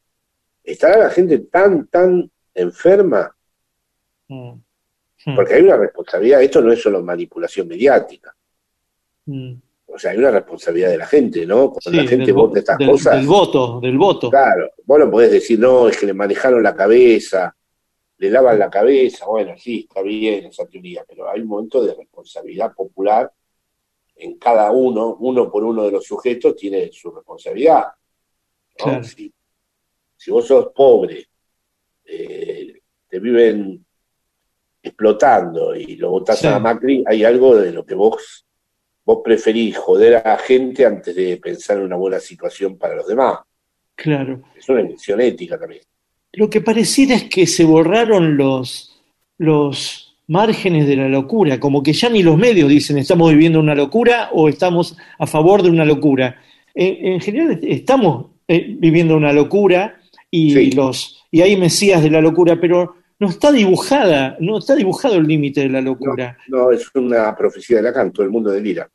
¿Estará la gente tan, tan enferma? Mm. Mm. Porque hay una responsabilidad, esto no es solo manipulación mediática, Mm. o sea, hay una responsabilidad de la gente, ¿no? Cuando Sí, la gente vota estas del- cosas, del voto, del voto. claro, vos no podés decir, no, es que le manejaron la cabeza, le lavan la cabeza, bueno, sí, está bien esa teoría, pero hay un momento de responsabilidad popular en cada uno, uno por uno de los sujetos tiene su responsabilidad. ¿no? Claro. Si, si vos sos pobre, eh, te viven explotando y lo votás Sí. a Macri, hay algo de lo que vos, vos preferís joder a la gente antes de pensar en una buena situación para los demás. Claro. Es una elección ética también. Lo que pareciera es que se borraron los, los márgenes de la locura, como que ya ni los medios dicen estamos viviendo una locura o estamos a favor de una locura. En, en general estamos eh, viviendo una locura y, Sí. los, y hay mesías de la locura, pero no está dibujada, no está dibujado el límite de la locura. No, es una profecía de Lacan, todo el mundo delira.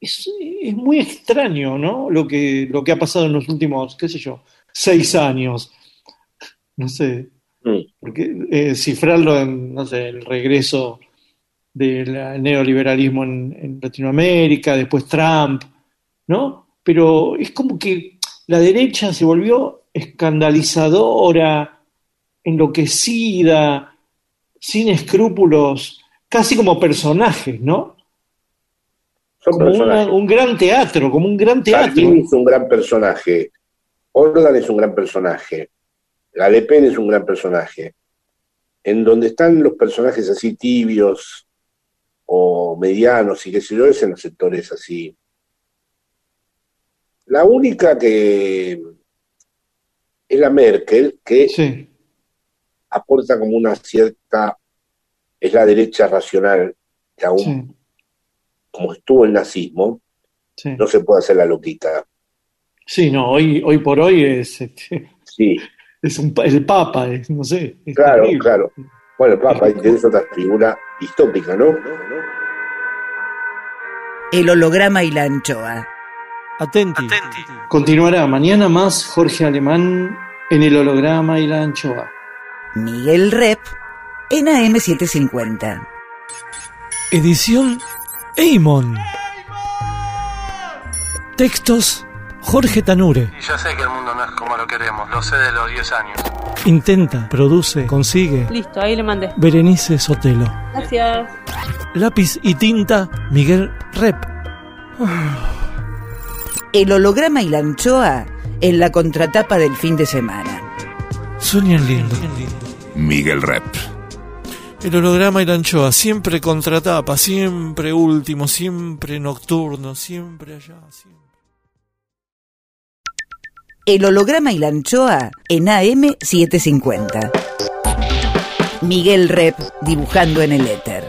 Es, es muy extraño, ¿no? Lo que, lo que ha pasado en los últimos, qué sé yo, seis años. No sé, Mm. porque eh, cifrarlo en, no sé, el regreso del neoliberalismo en, en Latinoamérica, después Trump, ¿no? Pero es como que la derecha se volvió escandalizadora, enloquecida, sin escrúpulos, casi como personajes, ¿no? Son Como una- un gran teatro, como un gran teatro. Salvini es un gran personaje, Orban es un gran personaje, la Le Pen es un gran personaje. En donde están los personajes así tibios o medianos y qué sé yo, es en los sectores así. La única que es la Merkel, que Sí, aporta como una cierta, es la derecha racional, que aún sí, como estuvo el nazismo, sí. no se puede hacer la loquita. Sí, no, hoy, hoy por hoy es, este, Sí, es un, el Papa, es, no sé. es Claro, terrible. claro. Bueno, el Papa es otra figura distópica, ¿no? El holograma y la anchoa. Atenti. Continuará mañana más Jorge Alemán en el holograma y la anchoa. Miguel Rep en AM750. Edición Eimon. Textos Jorge Tanure. Y yo sé que el mundo no es como lo queremos, lo sé de los 10 años. Intenta, produce, consigue. Listo, ahí le mandé. Berenice Sotelo. Gracias. Lápiz y tinta Miguel Rep. El holograma y la anchoa en la contratapa del fin de semana. Sueñan lindo. Miguel Rep. El holograma y la anchoa, siempre contratapa, siempre último, siempre nocturno, siempre allá, siempre. El holograma y la anchoa en AM750. Miguel Rep dibujando en el éter.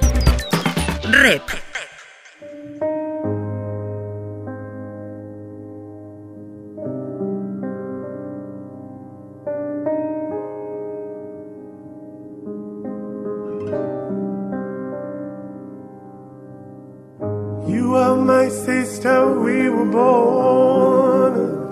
Rep.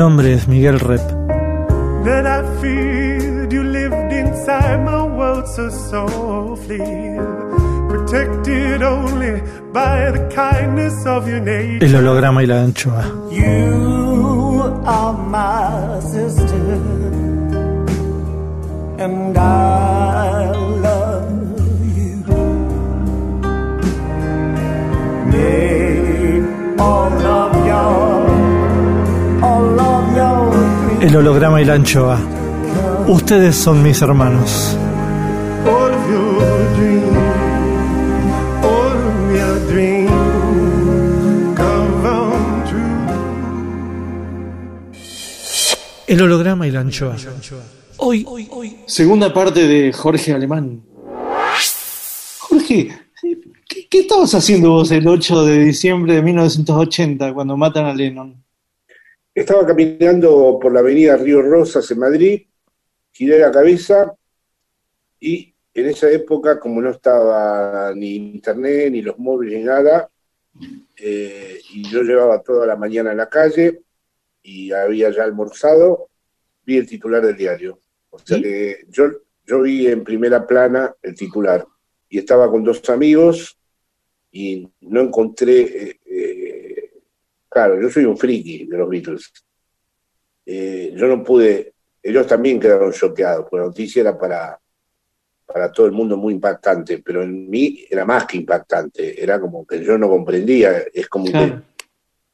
Nombre es Miguel Rep. that I feared. You lived inside my world so softly, protected only by the kindness of your nature. El holograma y la anchoa. You are my sister, and I El holograma y la anchoa. Ustedes son mis hermanos. El holograma y la anchoa. Hoy, Segunda parte de Jorge Alemán. Jorge, ¿qué, qué estabas haciendo vos el 8 de diciembre de 1980 cuando matan a Lennon? Estaba caminando por la avenida Río Rosas en Madrid, giré la cabeza y en esa época, como no estaba ni internet, ni los móviles, ni nada, eh, y yo llevaba toda la mañana en la calle y había ya almorzado, vi el titular del diario. O sea que yo, yo vi en primera plana el titular y estaba con dos amigos y no encontré... eh, eh, claro, yo soy un friki de los Beatles. Eh, yo no pude, ellos también quedaron choqueados, porque la noticia era para, para todo el mundo muy impactante, pero en mí era más que impactante, era como que yo no comprendía, es como que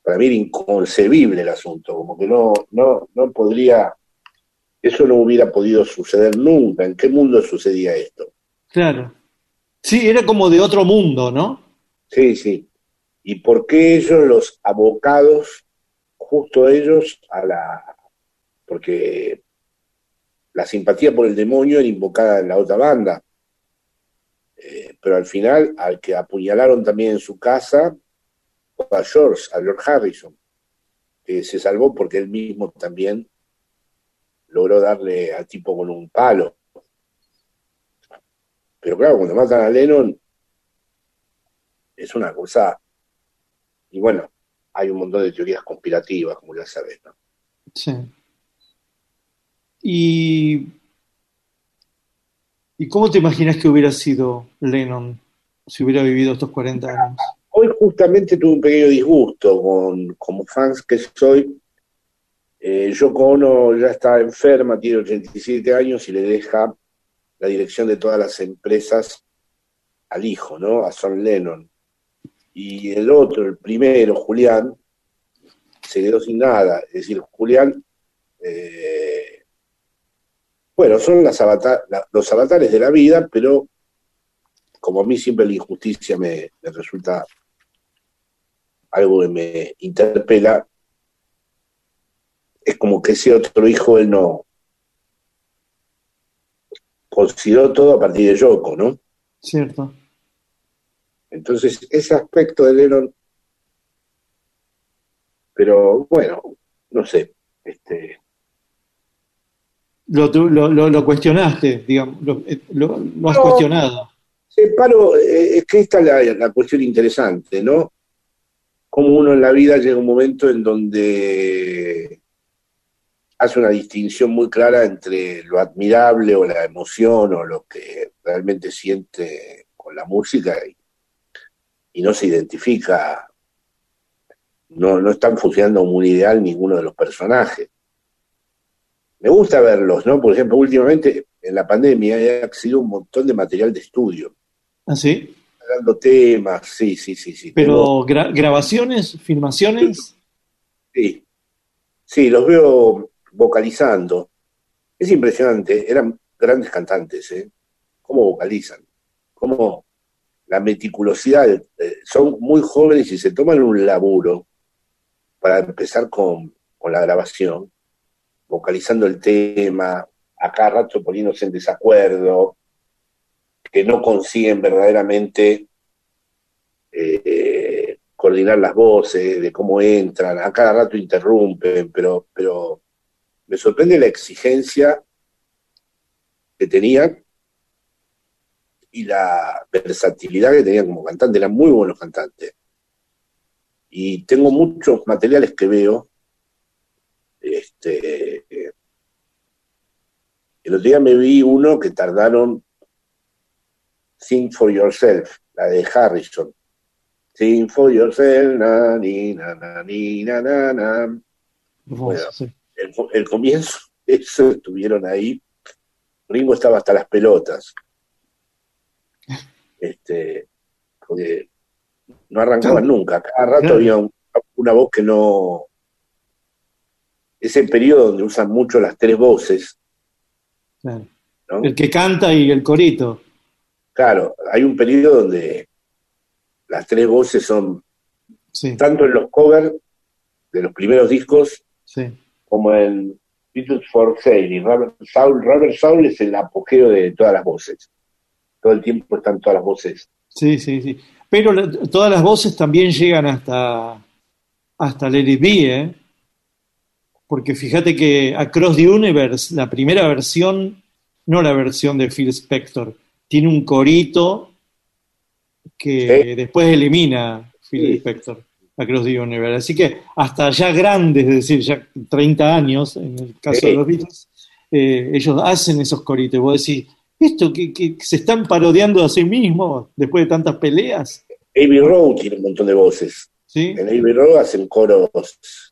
para mí era inconcebible el asunto, como que no, no, no podría, eso no hubiera podido suceder nunca, ¿en qué mundo sucedía esto? Claro. Sí, era como de otro mundo, ¿no? Sí, sí. ¿Y por qué ellos, los abocados, justo ellos, a la... porque la simpatía por el demonio era invocada en la otra banda. Eh, pero al final, al que apuñalaron también en su casa, a George, a George Harrison, que se salvó porque él mismo también logró darle al tipo con un palo. Pero claro, cuando matan a Lennon, es una cosa. Y bueno, hay un montón de teorías conspirativas, como ya sabes, ¿no? Sí. ¿Y, ¿Y cómo te imaginas que hubiera sido Lennon si hubiera vivido estos 40 años? Hoy justamente tuve un pequeño disgusto con, como fans que soy. Eh, Yoko Ono ya está enferma, tiene 87 años y le deja la dirección de todas las empresas al hijo, ¿no? A Son Lennon. Y el otro, el primero, Julián, se quedó sin nada. Es decir, Julián, eh, bueno, son las avata- la- los avatares de la vida, pero como a mí siempre la injusticia me, me resulta algo que me interpela, es como que ese otro hijo él no consideró todo a partir de Yoko, ¿no? ¿Cierto? Entonces, ese aspecto de Lennon, pero bueno, no sé, este, Lo, lo, lo, lo cuestionaste, digamos, lo, eh, lo- has No. cuestionado. separo, eh, es que esta es la, la cuestión interesante, ¿no? Como uno en la vida llega un momento en donde hace una distinción muy clara entre lo admirable o la emoción o lo que realmente siente con la música y, y no se identifica, no, no están funcionando como un ideal ninguno de los personajes. Me gusta verlos, ¿no? Por ejemplo, últimamente en la pandemia he accedido a un montón de material de estudio, ¿Ah, sí? dando temas, sí, sí, sí, sí. Pero gra- grabaciones, filmaciones, Sí, sí, los veo vocalizando. Es impresionante, eran grandes cantantes, ¿eh? ¿Cómo vocalizan? ¿Cómo la meticulosidad? eh, son muy jóvenes y se toman un laburo para empezar con, con la grabación, vocalizando el tema, a cada rato poniéndose en desacuerdo, que no consiguen verdaderamente eh, coordinar las voces, de cómo entran, a cada rato interrumpen, pero, pero me sorprende la exigencia que tenían y la versatilidad que tenían como cantante, eran muy buenos cantantes. Y tengo muchos materiales que veo. Este, el otro día me vi uno que tardaron Think for Yourself, la de Harrison. Think for yourself, na, ni, na, na, ni, na, na, na. Bueno. sí. El, el comienzo, eso estuvieron ahí. Ringo estaba hasta las pelotas. Este, porque no arrancaban nunca. Cada rato Claro. había un- una voz que no. ese periodo donde usan mucho las tres voces, Claro. ¿no? El que canta y el corito. Claro, hay un periodo donde las tres voces son Sí, tanto en los covers de los primeros discos sí. como en Beatles for Sale y Rubber Soul. Rubber Soul es el apogeo de todas las voces. Todo el tiempo están todas las voces. Sí, sí, sí. Pero la- todas las voces también llegan hasta, hasta Let Be, ¿eh? Porque fíjate que Across the Universe, la primera versión, no la versión de Phil Spector, tiene un corito que Sí. después elimina Phil Sí. Spector, Across the Universe. Así que hasta ya grandes, es decir, ya 30 años, en el caso Sí. de los Beatles, eh, ellos hacen esos coritos. Vos decís, ¿esto que, que se están parodiando a sí mismos después de tantas peleas? Abbey Road tiene un montón de voces. ¿Sí? En Abbey Road hacen coros.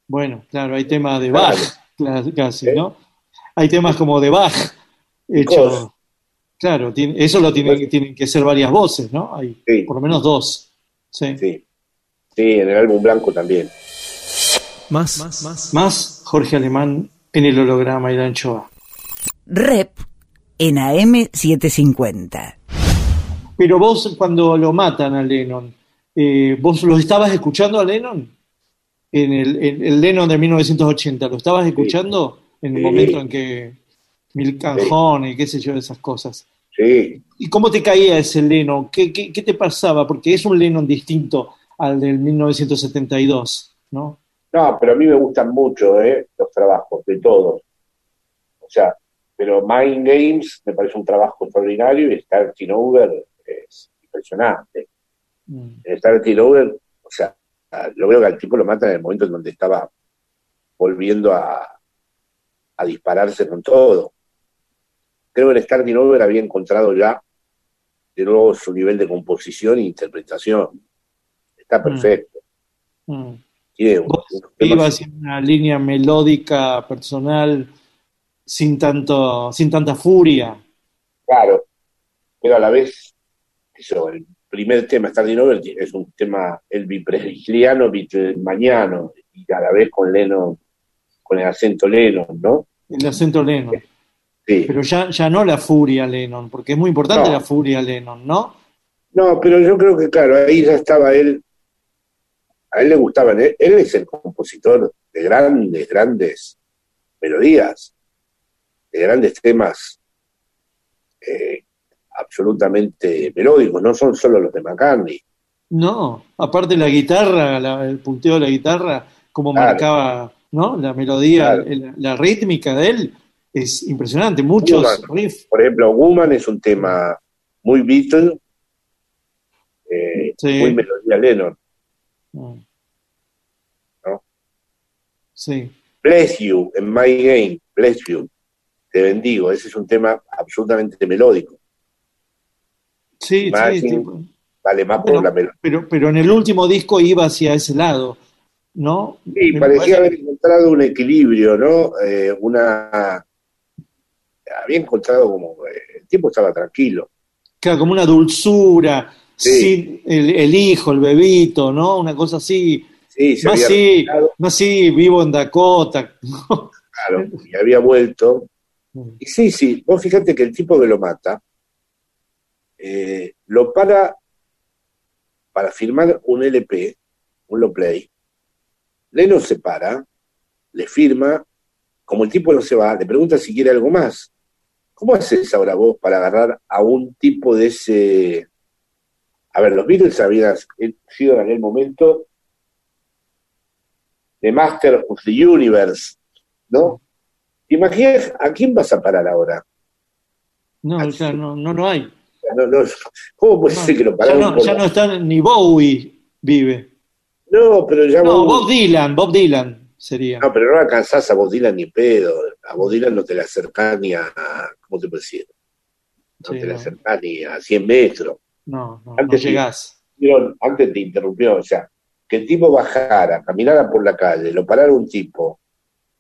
Bueno, claro, hay temas de Bach, Claro. casi, ¿Eh? ¿no? Hay temas como de Bach, hecho. Claro, tiene- eso lo tienen, tienen que ser varias voces, ¿no? Hay Sí. por lo menos dos. Sí. Sí. Sí, en el álbum blanco también. Más, más, más. Más Jorge Alemán en el holograma y la anchoa. Rep en AM750. Pero vos, cuando lo matan a Lennon, eh, ¿vos lo estabas escuchando a Lennon? En el, en el Lennon de 1980, ¿lo estabas escuchando en el Sí. momento en que Mil Canjón y qué sé yo, esas cosas? Sí. ¿Y cómo te caía ese Lennon? ¿Qué, qué, qué te pasaba? Porque es un Lennon distinto al del 1972, ¿no? No, pero a mí me gustan mucho eh, los trabajos, de todos. O sea, pero Mind Games me parece un trabajo extraordinario y Starting Over es impresionante. Mm. En Starting Over, o sea, lo veo que al tipo lo matan en el momento en donde estaba volviendo a, a dispararse con todo. Creo que en Starting Over había encontrado ya de nuevo su nivel de composición e interpretación. Está perfecto. Mm. Tiene un- Vos unos temas- ibas en una línea melódica, personal, sin tanto, sin tanta furia. Claro, pero a la vez, eso, el primer tema, Starting Over, es un tema el bipresliano, mañano, y a la vez con Lennon, con el acento Lennon, ¿no? El acento Lennon. Sí. Pero ya, ya no la furia Lennon, porque es muy importante No. la furia Lennon, ¿no? No, pero yo creo que, claro, ahí ya estaba él, a él le gustaban, él, él es el compositor de grandes, grandes melodías, de grandes temas eh, absolutamente melódicos, no son solo los de McCartney. No, aparte la guitarra, la- el punteo de la guitarra, como Claro. marcaba, ¿no? La melodía, Claro. el- la rítmica de él es impresionante. Muchos riffs. Por ejemplo, Woman es un tema muy Beatle, eh, Sí. muy melodía Lennon. Mm. ¿No? Sí. Bless You, en My Game, Bless You, te bendigo, ese es un tema absolutamente melódico, Sí, Imagine. sí. vale más Bueno, por la melodía. pero, pero en el último disco iba hacia ese lado, ¿no? Sí, Me parecía parece- haber encontrado un equilibrio, ¿no? Eh, una... Había encontrado como... eh, el tiempo estaba tranquilo. Claro, como una dulzura, Sí. sin el, el hijo, el bebito, ¿no? Una cosa así, Sí, se no había así, no así, vivo en Dakota. claro, y había vuelto. Y sí, sí, vos fíjate que el tipo que lo mata eh, lo para para firmar un LP, un long play. Leno se para, le firma, como el tipo no se va, le pregunta si quiere algo más. ¿Cómo haces ahora vos para agarrar a un tipo de ese... A ver, los Beatles habían sido en aquel momento The Master of the Universe, ¿no? Imagínate, ¿a quién vas a parar ahora? No, Ah, claro, no, no, no hay. No, no, ¿Cómo puede No, ser que lo ya, pararon no, por ya no está ni Bowie vive. No, pero ya No, Bob Dylan, Bob Dylan sería. No, pero no alcanzás a Bob Dylan ni pedo. A Bob Dylan no te la acercás ni a. ¿Cómo te puedo decir? No Sí, te la no. acercás ni a 100 metros. No, no, no Antes sí. llegás. Antes te interrumpió, o sea, que el tipo bajara, caminara por la calle, lo parara un tipo,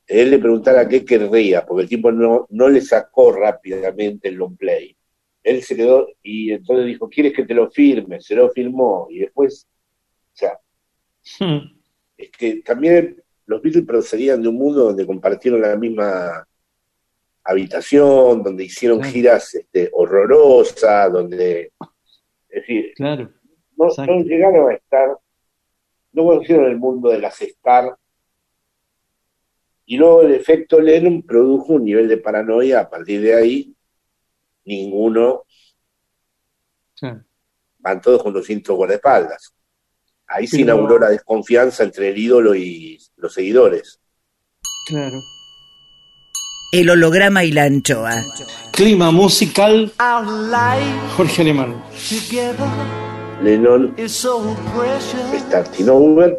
él le preguntara qué querría, porque el tipo no, no le sacó rápidamente el long play. Él se quedó y entonces dijo, ¿quieres que te lo firme? Se lo firmó y después, o sea, Hmm. es que también los Beatles procedían de un mundo donde compartieron la misma habitación, donde hicieron Claro. giras este, horrorosas, donde, es decir, Claro. no, no llegaron a estar, no conocieron el mundo de las Star, y luego el efecto Lennon produjo un nivel de paranoia, a partir de ahí, ninguno, van todos con los cintos guardaespaldas. Ahí se inauguró la desconfianza entre el ídolo y los seguidores. Claro. El holograma y la anchoa. Clima musical, Jorge Alemán. together Lennon. Starting Over,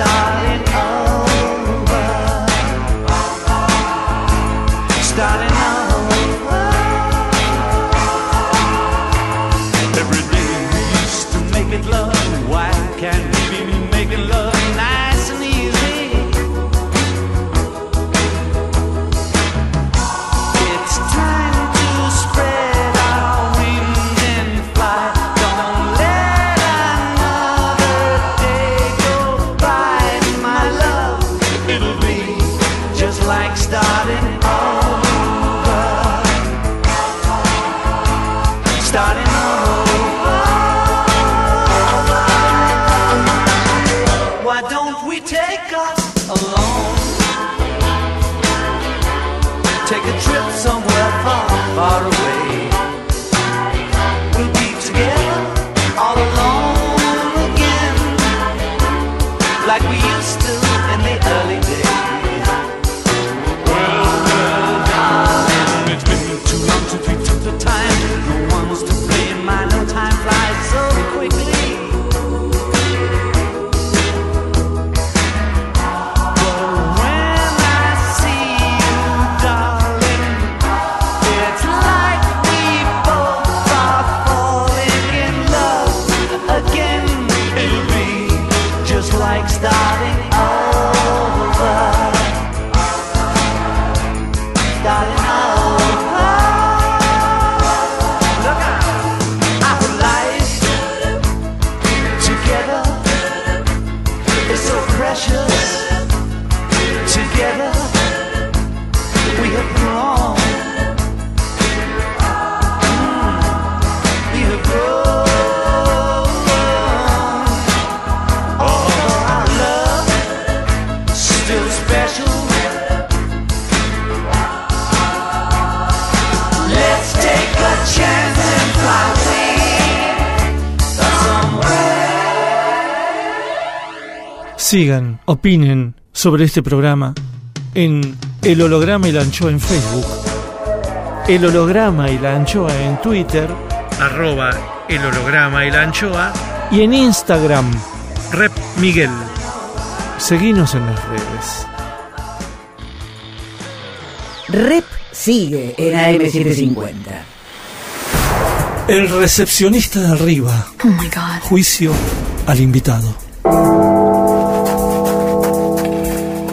star. Sigan, opinen sobre este programa en El Holograma y la Anchoa en Facebook, El Holograma y la Anchoa en Twitter, arroba El Holograma y la Anchoa, y en Instagram, Rep Miguel. Seguinos en las redes. Rep sigue en AM750. El recepcionista de arriba. Juicio al invitado.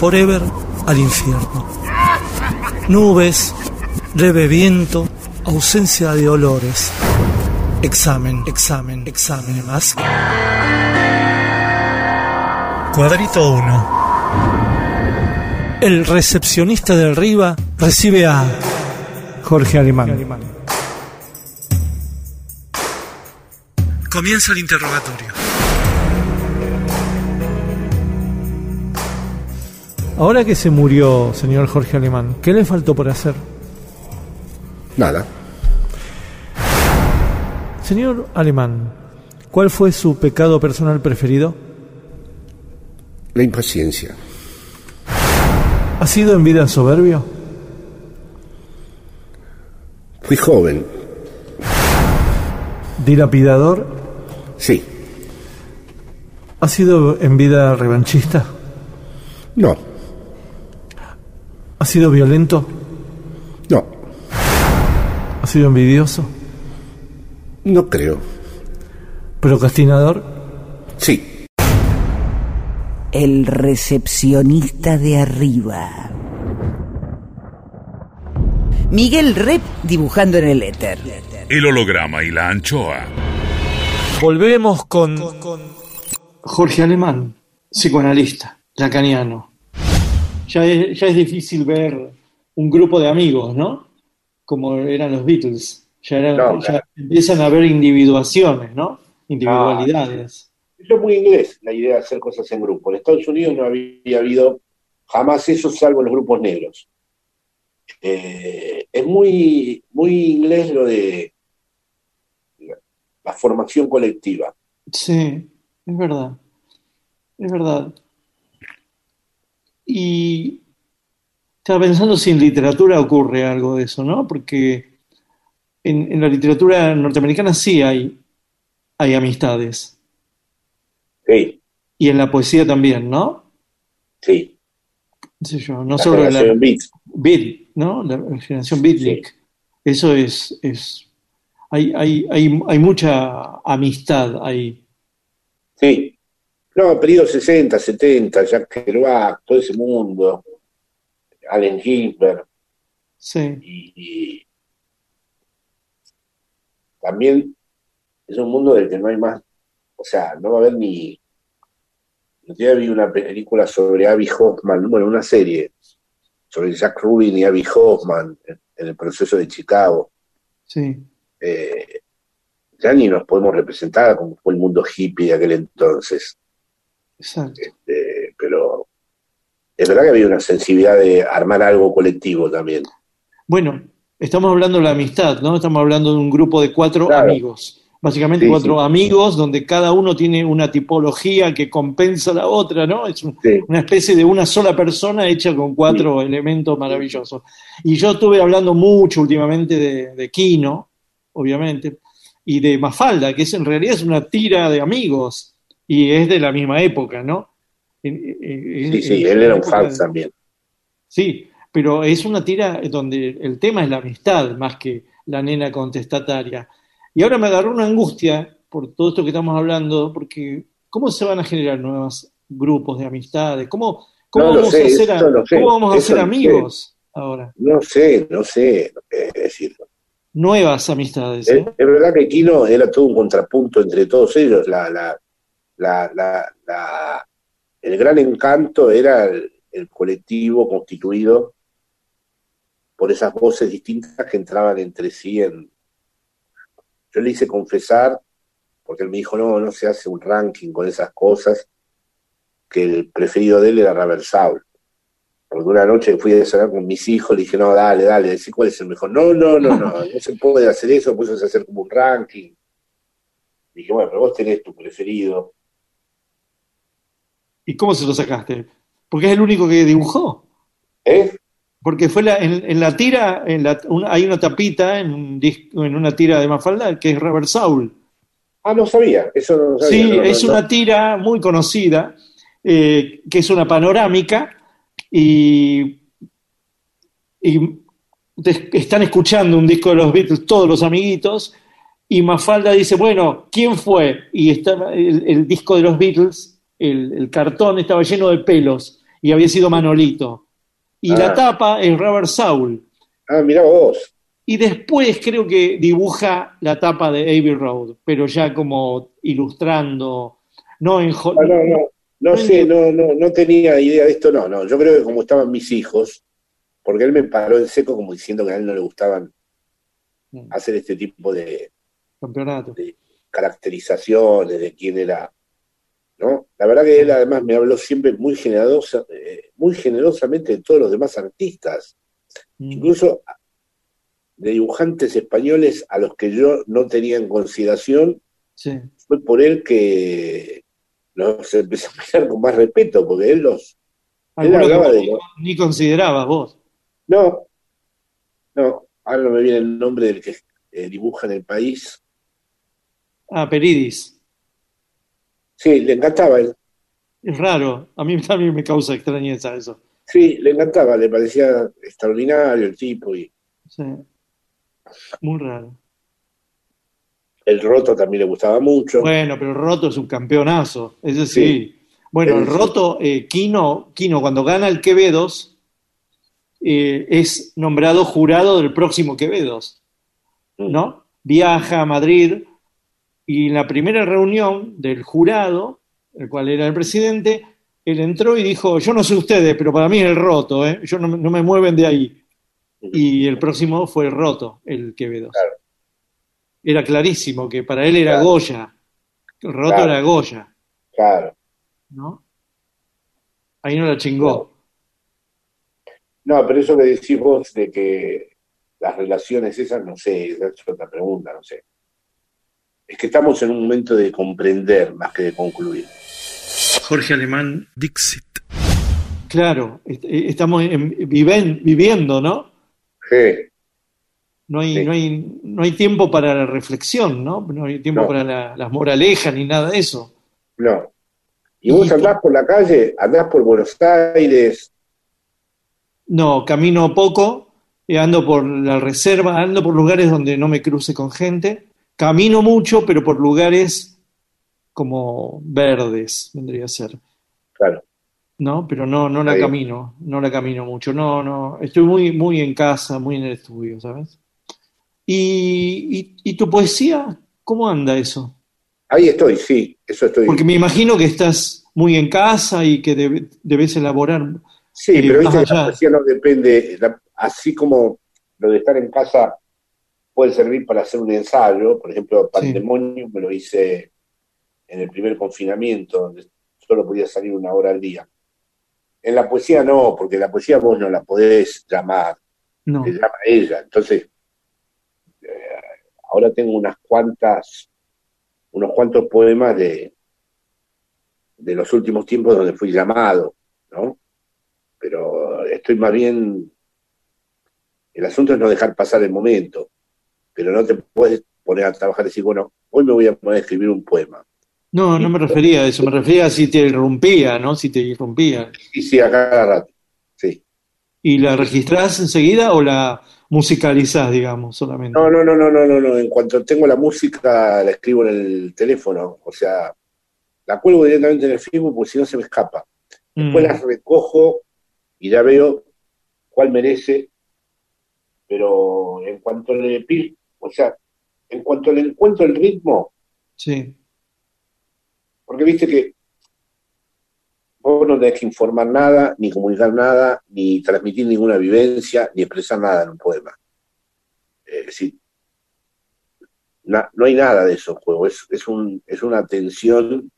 forever al infierno. Nubes, leve viento, ausencia de olores. Examen, examen, examen más. Cuadrito 1. El recepcionista del Riva recibe a Jorge Alemán. Comienza el interrogatorio. Ahora que se murió, señor Jorge Alemán, ¿qué le faltó por hacer? Nada. Señor Alemán, ¿cuál fue su pecado personal preferido? La impaciencia. ¿Ha sido en vida soberbio? Fui joven. ¿Dilapidador? Sí. ¿Ha sido en vida revanchista? No. ¿Ha sido violento? No. ¿Ha sido envidioso? No creo. ¿Procrastinador? Sí. El recepcionista de arriba. Miguel Rep dibujando en el éter. El holograma y la anchoa. Volvemos con... Jorge Alemán, psicoanalista, lacaniano. Ya es, ya es difícil ver un grupo de amigos, ¿no? Como eran los Beatles. Ya, No, empiezan a haber individuaciones, ¿no? Individualidades. Es muy inglés la idea de hacer cosas en grupo. En Estados Unidos no había habido jamás eso, salvo los grupos negros. Eh, es muy, muy inglés lo de la formación colectiva. Sí, es verdad. Es verdad. Y estaba pensando si en literatura ocurre algo de eso, ¿no? Porque en, en la literatura norteamericana sí hay, hay amistades. Sí, Y en la poesía también, ¿no? sí. No sé yo, no La solo en la generación Beats. beat, ¿no? La generación beatnik. Eso es, es hay, hay, hay, hay mucha amistad ahí. Sí. No, periodo 60, 70, Jack Kerouac, todo ese mundo. Allen Ginsberg. Sí, y, y también es un mundo del que no hay más, o sea, no va a haber ni... El día vi una película sobre Abby Hoffman, bueno, una serie sobre Jack Rubin y Abby Hoffman en, en el proceso de Chicago. sí, Eh, ya ni nos podemos representar como fue el mundo hippie de aquel entonces, exacto. Eh, pero es verdad que había una sensibilidad de armar algo colectivo también. Bueno, estamos hablando de la amistad, ¿no? Estamos hablando de un grupo de cuatro Claro. amigos. Básicamente Sí, cuatro sí. amigos donde cada uno tiene una tipología que compensa a la otra, ¿no? Es un- Sí. una especie de una sola persona hecha con cuatro elementos maravillosos. Y yo estuve hablando mucho últimamente de, de Kino, obviamente, y de Mafalda, que es en realidad es una tira de amigos y es de la misma época, ¿no? Sí, sí, él era un fan de- también. Sí, pero es una tira donde el tema es la amistad más que la nena contestataria. Y ahora me agarró una angustia por todo esto que estamos hablando, porque ¿cómo se van a generar nuevos grupos de amistades? ¿Cómo, cómo No vamos sé, a hacer, cómo vamos a lo amigos ahora? No sé, no sé qué decirlo. Nuevas amistades. Es, ¿eh? es verdad que Kino era todo un contrapunto entre todos ellos. La, la, la, la, la- el gran encanto era el, colectivo constituido por esas voces distintas que entraban entre sí. En... Yo le hice confesar, porque él me dijo, no, no se hace un ranking con esas cosas, que el preferido de él era Robert Saul. Porque una noche fui a cenar con mis hijos, le dije, no, dale, dale, decí cuál es el mejor. No, no, no, no, no se puede hacer eso, pues eso es hacer como un ranking. Dije, bueno, pero vos tenés tu preferido. ¿Y cómo se lo sacaste? Porque es el único que dibujó. ¿Eh? Porque fue la, en, en la tira, en la, hay una tapita en, un disco, en una tira de Mafalda que es Robert Saul. Ah, no sabía, eso no lo sabía. Sí, no, no, es no. una tira muy conocida, eh, que es una panorámica, y, y te- están escuchando un disco de los Beatles, todos los amiguitos, y Mafalda dice, bueno, ¿quién fue? Y el, el disco de los Beatles, el, el cartón estaba lleno de pelos, y había sido Manolito. Y la Ah. tapa es Robert Saul. Ah, mirá vos. Y después creo que dibuja la tapa de Abbey Road, pero ya como ilustrando, no en Ah, no, no, no sé, no, no, no tenía idea de esto, no, no. Yo creo que como estaban mis hijos, porque él me paró en seco como diciendo que a él no le gustaban Mm. hacer este tipo de, campeonato. de caracterizaciones de quién era, ¿no? La verdad que él además me habló siempre muy generosa, eh, muy generosamente de todos los demás artistas, Mm. incluso de dibujantes españoles a los que yo no tenía en consideración, Sí. fue por él que los empecé a mirar con más respeto, porque él los... Él hablaba de ni considerabas vos. No, no, ahora no me viene el nombre del que eh, dibuja en el país. Ah, Peridis. Sí, le encantaba él. Es raro. A mí también me causa extrañeza eso. Sí, le encantaba, le parecía extraordinario el tipo y Sí. Muy raro. el roto también le gustaba mucho. Bueno, pero Roto es un campeonazo. Ese sí. Sí. Bueno, el. Roto, eh, Quino, Quino, cuando gana el Quevedos, eh, es nombrado jurado del próximo Quevedos, Mm. ¿no? Viaja a Madrid y en la primera reunión del jurado, el cual era el presidente, él entró y dijo, yo no sé ustedes, pero para mí es el Roto, ¿eh? yo no, me- no me mueven de ahí. Y el próximo fue el Roto, el Quevedos. Claro. Era clarísimo que para él era Claro. Goya, el Roto Claro. era Goya. Claro. ¿no? Ahí no la chingó. No, pero eso que decís vos de que las relaciones esas, no sé, es otra pregunta, no sé. Es que estamos en un momento de comprender más que de concluir. Jorge Alemán, Dixit. claro, est- eh, estamos en- viven- viviendo, ¿no? Sí, No hay, Sí. no, hay, no hay tiempo para la reflexión, ¿no? No hay tiempo No. para la- las moralejas ni nada de eso. no. Y vos Y- andás por la calle, andás por Buenos Aires, No, camino poco, eh, ando por la reserva, ando por lugares donde no me cruce con gente. Camino mucho, pero por lugares como verdes, vendría a ser. claro. ¿no? Pero no, no la camino, no la camino mucho, no, no, estoy muy, muy en casa, muy en el estudio, ¿sabes? ¿Y, y, y tu poesía? ¿Cómo anda eso? Ahí estoy, sí, eso estoy. Porque me imagino que estás muy en casa y que debe- debes elaborar. Sí, eh, pero más viste la poesía no depende, la- así como lo de estar en casa puede servir para hacer un ensayo, por ejemplo, Pandemonio me lo hice en el primer confinamiento, donde solo podía salir una hora al día. En la poesía no, porque la poesía vos no la podés llamar, No, te llama ella. Entonces, eh, ahora tengo unas cuantas, unos cuantos poemas de, de los últimos tiempos donde fui llamado, ¿no? Pero estoy más bien, el asunto es no dejar pasar el momento, pero no te puedes poner a trabajar y decir, bueno, hoy me voy a poner a escribir un poema. no, no me refería a eso, me refería a si te irrumpía, ¿no? Si te irrumpía. Y sí, a cada rato, sí. ¿Y la registrás enseguida o la musicalizás, digamos, solamente? No, no, no, no, no, no, no. En cuanto tengo la música, la escribo en el teléfono. O sea, la cuelgo directamente en el Facebook porque si no se me escapa. Después Mm, las recojo y ya veo cuál merece. Pero en cuanto le pi- o sea, en cuanto le encuentro el ritmo, sí, porque viste que vos no tenés que informar nada, ni comunicar nada, ni transmitir ninguna vivencia, ni expresar nada en un poema. Es decir, na- no hay nada de eso en juego, es, es, un, es una tensión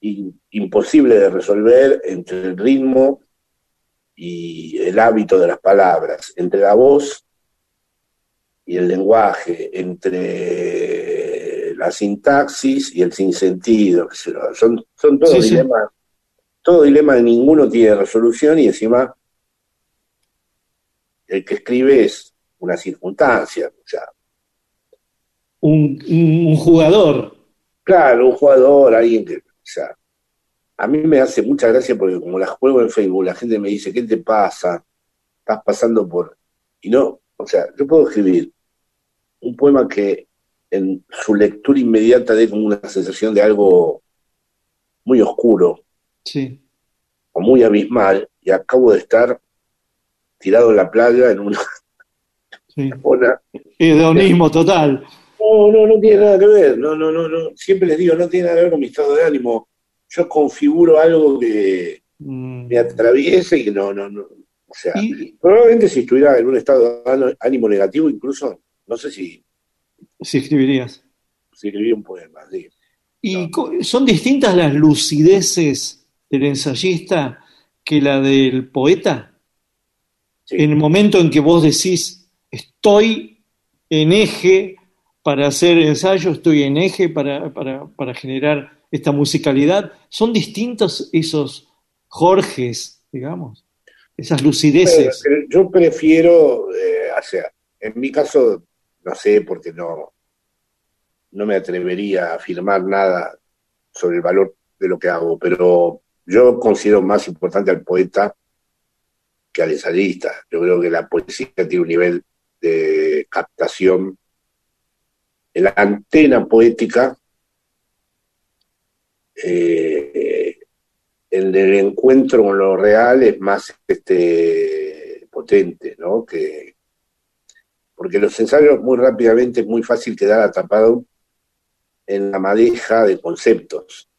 in- imposible de resolver entre el ritmo y el hábito de las palabras, entre la voz y el lenguaje, entre la sintaxis y el sinsentido. yo. Son, son todos Sí, sí. dilemas, todo dilema de ninguno tiene resolución y encima el que escribe es una circunstancia. O sea, un, un- jugador. claro, un jugador, alguien que, o sea, a mí me hace mucha gracia porque como las juego en Facebook, la gente me dice, ¿qué te pasa? Estás pasando por... Y no, o sea, yo puedo escribir un poema que en su lectura inmediata dé como una sensación de algo muy oscuro Sí. o muy abismal y acabo de estar tirado en la playa en una, Sí. Hedonismo total. No, no, no tiene nada que ver. No, no, no, no. Siempre les digo, no tiene nada que ver con mi estado de ánimo. Yo configuro algo que Mm. me atraviese y que no, no, no. O sea, Y probablemente si estuviera en un estado de ánimo- negativo, incluso, no sé si, si escribirías. si escribí un poema. sí. ¿Y son distintas las lucideces del ensayista que la del poeta? Sí. En el momento en que vos decís, estoy en eje para hacer ensayo, estoy en eje para, para- para generar esta musicalidad, ¿son distintos esos Jorges, digamos? Esas lucideces. Pero yo prefiero, eh, o sea, en mi caso, no sé, porque no, no me atrevería a afirmar nada sobre el valor de lo que hago, pero yo considero más importante al poeta que al ensayista. Yo creo que la poesía tiene un nivel de captación en la antena poética, eh, el del encuentro con lo real es más este, potente, ¿no? Que, porque los ensayos muy rápidamente es muy fácil quedar atrapado en la madeja de conceptos,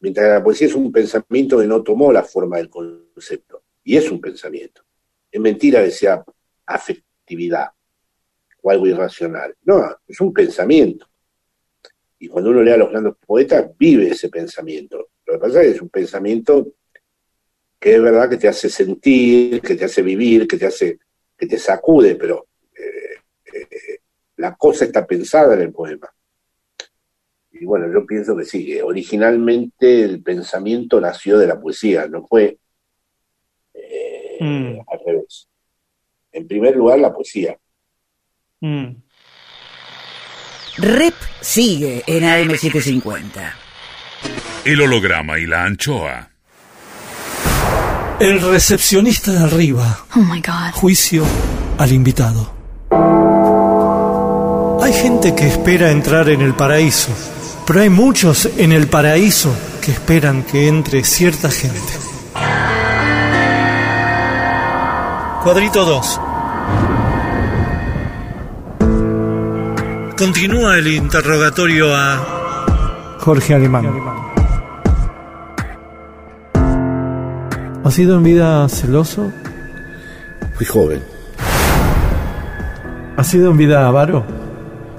mientras que la poesía es un pensamiento que no tomó la forma del concepto, y es un pensamiento. Es mentira que sea afectividad o algo irracional. No, es un pensamiento. Y cuando uno lee a los grandes poetas, vive ese pensamiento. Lo que pasa es que es un pensamiento que es verdad que te hace sentir, que te hace vivir, que te hace, que te sacude, pero eh, eh, la cosa está pensada en el poema. Y bueno, yo pienso que sí, que originalmente el pensamiento nació de la poesía, no fue eh, Mm. al revés. En primer lugar, la poesía. Mm. Rep sigue en AM750. El holograma y la anchoa. El recepcionista de arriba. Oh my God. Juicio al invitado. Hay gente que espera entrar en el paraíso, pero hay muchos en el paraíso que esperan que entre cierta gente. Cuadrito 2. Continúa el interrogatorio a Jorge Alemán. ¿Ha sido en vida celoso? Fui joven. ¿Ha sido en vida avaro?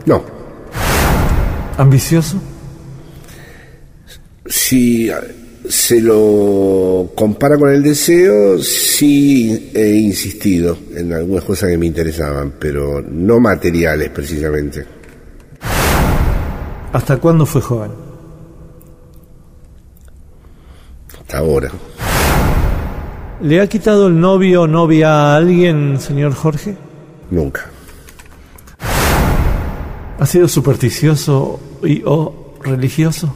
No, ¿Ambicioso? si se lo compara con el deseo, sí he insistido en algunas cosas que me interesaban, pero no materiales precisamente. ¿Hasta cuándo fue joven? Hasta ahora. ¿Le ha quitado el novio o novia a alguien, señor Jorge? Nunca. ¿Ha sido supersticioso y o religioso?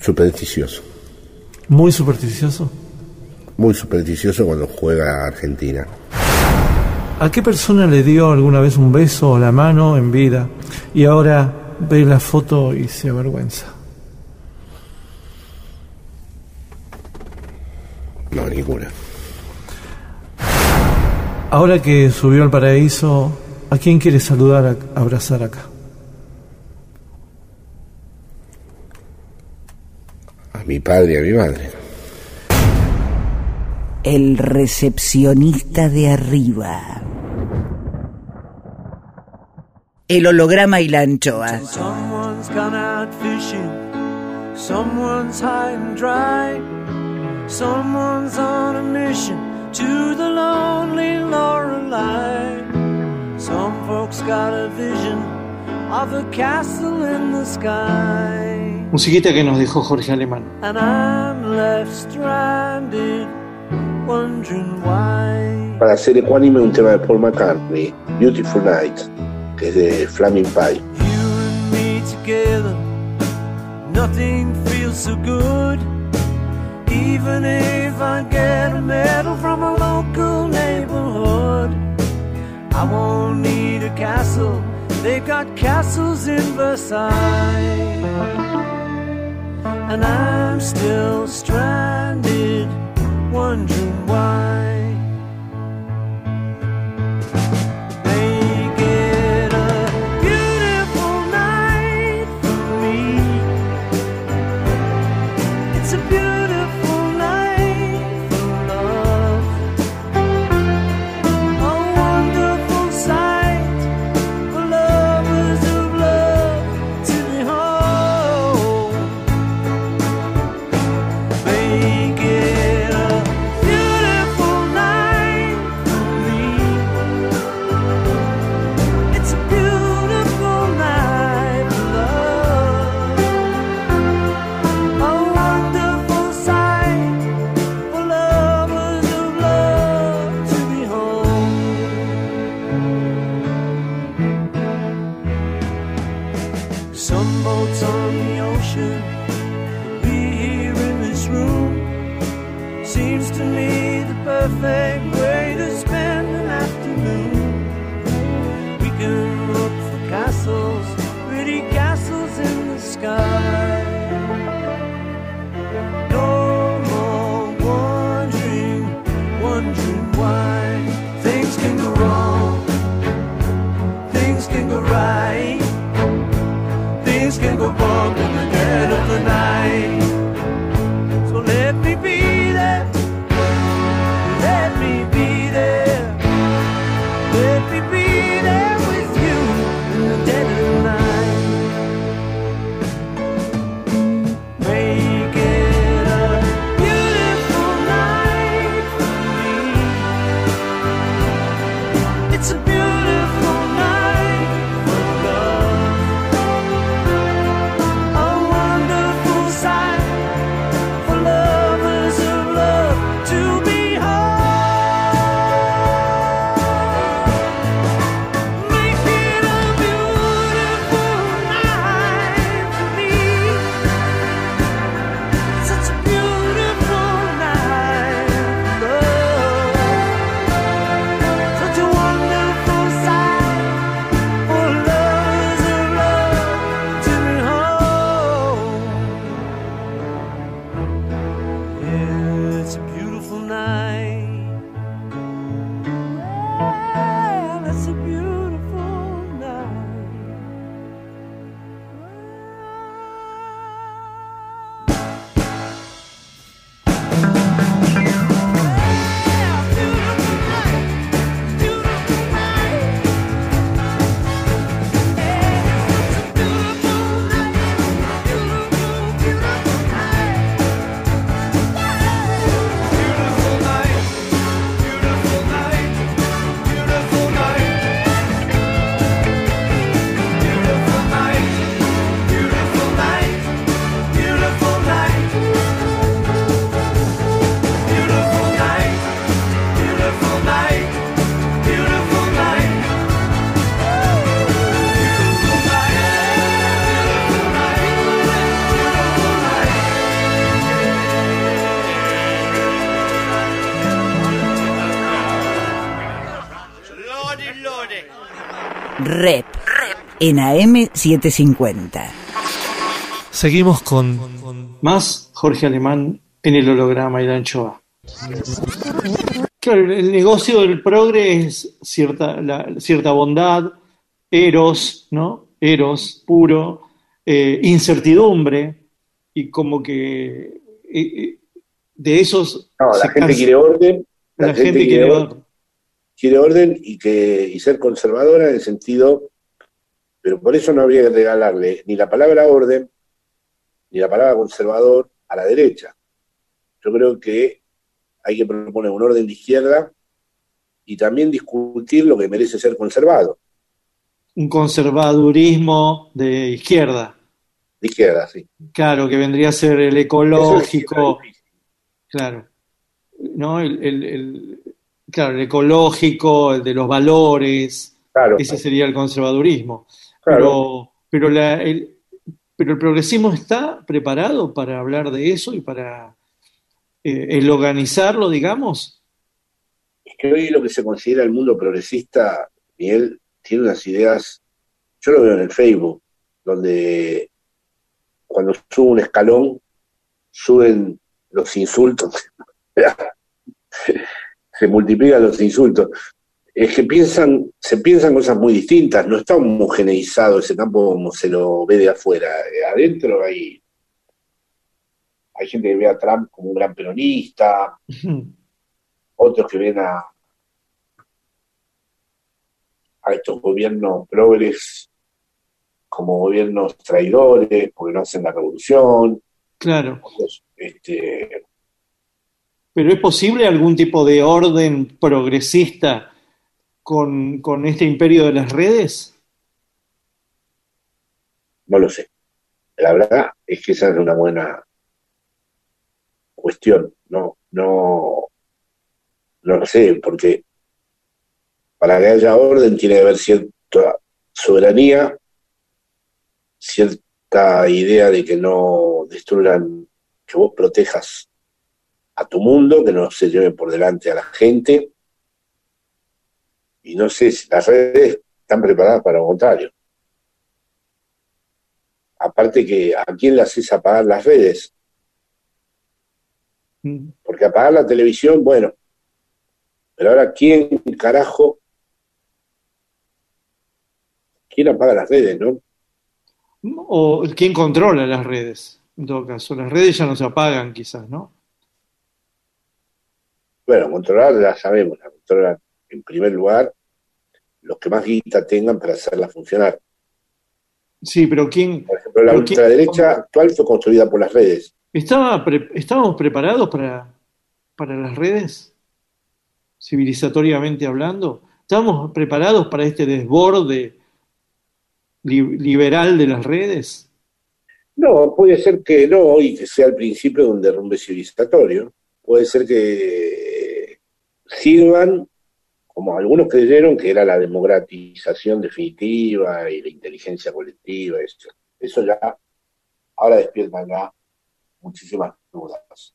Supersticioso. ¿Muy supersticioso? Muy supersticioso cuando juega a Argentina. ¿A qué persona le dio alguna vez un beso o la mano en vida y ahora ve la foto y se avergüenza? No, ninguna. Ahora que subió al paraíso, ¿a quién quiere saludar, a- abrazar acá? A mi padre y a mi madre. El recepcionista de arriba. El holograma y la anchoa. Someone's gone out fishing. Someone's high and dry. Someone's on a mission to the lonely Lorelei. Some folks got a vision of a castle in the sky. Musiquita que nos dejó Jorge Alemán. And I'm left stranded, wondering why. Para hacer ecuánime un tema de Paul McCartney, Beautiful Night, que es de Flaming Pie. You and me together, nothing feels so good. Even if I get a medal from a local neighborhood, I won't need a castle. They've got castles in Versailles. And I'm still stranded, wondering why. En AM750. Seguimos con Más Jorge Alemán en el holograma y la anchoa. Claro, el negocio del progre es cierta, la- cierta bondad, eros, ¿no? Eros puro, eh, incertidumbre, y como que eh, eh, de esos. No, la gente cansa- quiere orden, la, la gente, gente quiere, orden. quiere orden y que y ser conservadora en el sentido, pero por eso no habría que regalarle ni la palabra orden ni la palabra conservador a la derecha. Yo creo que hay que proponer un orden de izquierda y también discutir lo que merece ser conservado, Un conservadurismo de izquierda, de izquierda, sí. claro, que vendría a ser el es ecológico. Claro. ¿No? El, el- el- claro, el ecológico, el de los valores, Claro, ese sería el conservadurismo. Claro. Pero, pero, la- el, pero el progresismo está preparado para hablar de eso y para eh, el organizarlo, digamos. Es que hoy lo que se considera el mundo progresista, Miguel, tiene unas ideas, yo lo veo en el Facebook, donde cuando sube un escalón, suben los insultos, se multiplican los insultos. Es que piensan, se piensan cosas muy distintas, no está homogeneizado ese campo como se lo ve de afuera. Eh, Adentro hay, hay gente que ve a Trump como un gran peronista, otros que ven a, a estos gobiernos progres como gobiernos traidores, porque no hacen la revolución. Claro. Este, Pero ¿es posible algún tipo de orden progresista con, con este imperio de las redes? no lo sé. La verdad es que esa es una buena cuestión. No, no, no lo sé, porque para que haya orden tiene que haber cierta soberanía, cierta idea de que no destruyan, que vos protejas a tu mundo, que no se lleven por delante a la gente. Y no sé si las redes están preparadas para lo contrario. Aparte que, ¿a quién le haces apagar las redes? Mm. Porque apagar la televisión, bueno. Pero ahora, ¿quién carajo? ¿Quién apaga las redes, no? O quién controla las redes, en todo caso. Las redes ya no se apagan, quizás, ¿no? Bueno, controlar ya sabemos, la controlan en primer lugar los que más guita tengan para hacerla funcionar. Sí, pero ¿quién? Por ejemplo, la pero quién- ultraderecha actual fue construida por las redes. ¿Estaba pre- ¿Estábamos preparados para, para las redes? Civilizatoriamente hablando. ¿Estábamos preparados para este desborde li- liberal de las redes? No, puede ser que no, y que sea el principio de un derrumbe civilizatorio. Puede ser que sirvan, como algunos creyeron, que era la democratización definitiva y la inteligencia colectiva. Eso, eso ya, ahora despiertan ya muchísimas dudas.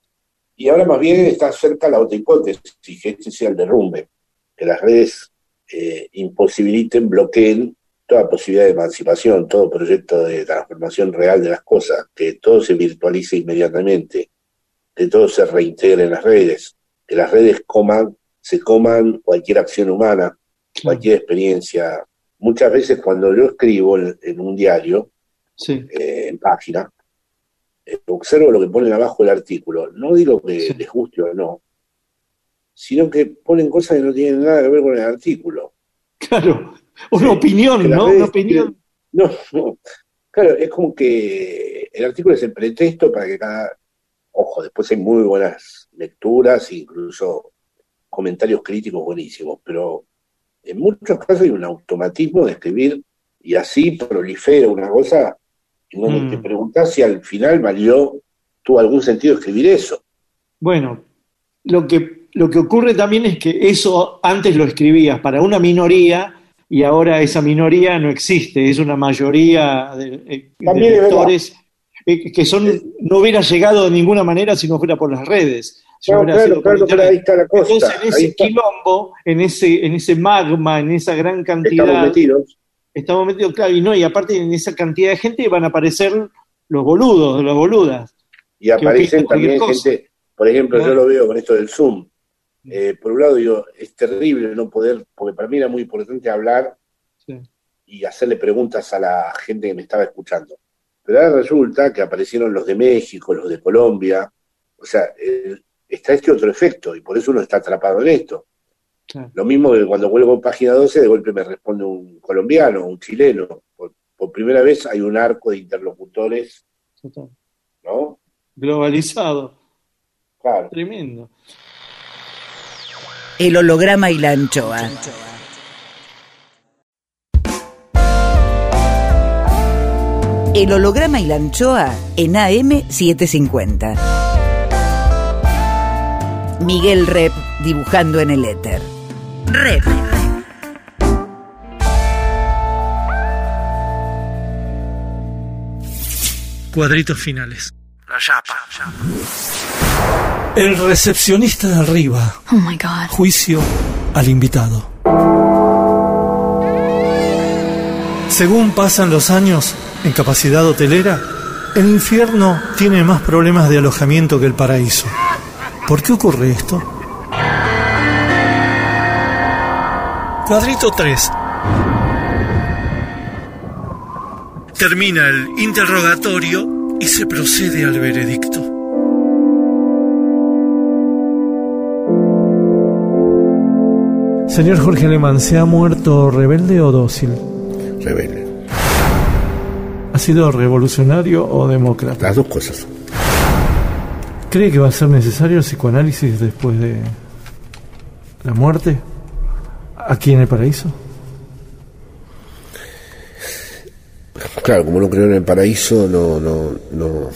Y ahora más bien está cerca la otra hipótesis, que este sea el derrumbe, que las redes eh, imposibiliten, bloqueen toda posibilidad de emancipación, todo proyecto de transformación real de las cosas, que todo se virtualice inmediatamente, que todo se reintegre en las redes, que las redes coman, se coman cualquier acción humana, cualquier experiencia. Muchas veces cuando yo escribo en, en un diario, Sí. eh, en página, eh, observo lo que ponen abajo el artículo. No digo que les guste o no, sino que ponen cosas que no tienen nada que ver con el artículo. Claro, una Sí, opinión, ¿no? redes Una opinión. No, no. Claro, es como que el artículo es el pretexto para que cada. Ojo, después hay muy buenas lecturas, incluso comentarios críticos buenísimos, pero en muchos casos hay un automatismo de escribir y así prolifera una cosa en donde Mm. te preguntas si al final valió, tuvo algún sentido escribir eso. Bueno, lo que, lo que ocurre también es que eso antes lo escribías para una minoría y ahora esa minoría no existe, es una mayoría de, eh, de lectores eh, que son, no hubiera llegado de ninguna manera si no fuera por las redes. No claro, claro, pero ahí está la cosa. Entonces, en ese quilombo, en ese, en ese magma, en esa gran cantidad, Estamos metidos. estamos metidos, claro, y no, y aparte en esa cantidad de gente van a aparecer los boludos, las boludas. Y aparecen también gente, por ejemplo, ¿No? yo lo veo con esto del Zoom. Eh, por un lado digo, es terrible no poder, porque para mí era muy importante hablar Sí. y hacerle preguntas a la gente que me estaba escuchando. Pero ahora resulta que aparecieron los de México, los de Colombia, o sea, eh, está este otro efecto y por eso uno está atrapado en esto. Claro. Lo mismo que cuando vuelvo a página 12, de golpe me responde un colombiano, un chileno. Por, por primera vez hay un arco de interlocutores, Total. ¿no? Globalizado, Claro. tremendo. El holograma y la anchoa. El holograma y la anchoa en AM750. Miguel Rep dibujando en el éter. Rep. Cuadritos finales. La chapa. El recepcionista de arriba. Oh my God. Juicio al invitado. Según pasan los años en capacidad hotelera, el infierno tiene más problemas de alojamiento que el paraíso. ¿Por qué ocurre esto? Cuadrito 3. Termina el interrogatorio y se procede al veredicto. Señor Jorge Alemán, ¿se ha muerto rebelde o dócil? Rebelde. ¿Ha sido revolucionario o demócrata? Las dos cosas. ¿Cree que va a ser necesario el psicoanálisis después de la muerte? ¿Aquí en el paraíso? Claro, como no creo en el paraíso, no, no, no.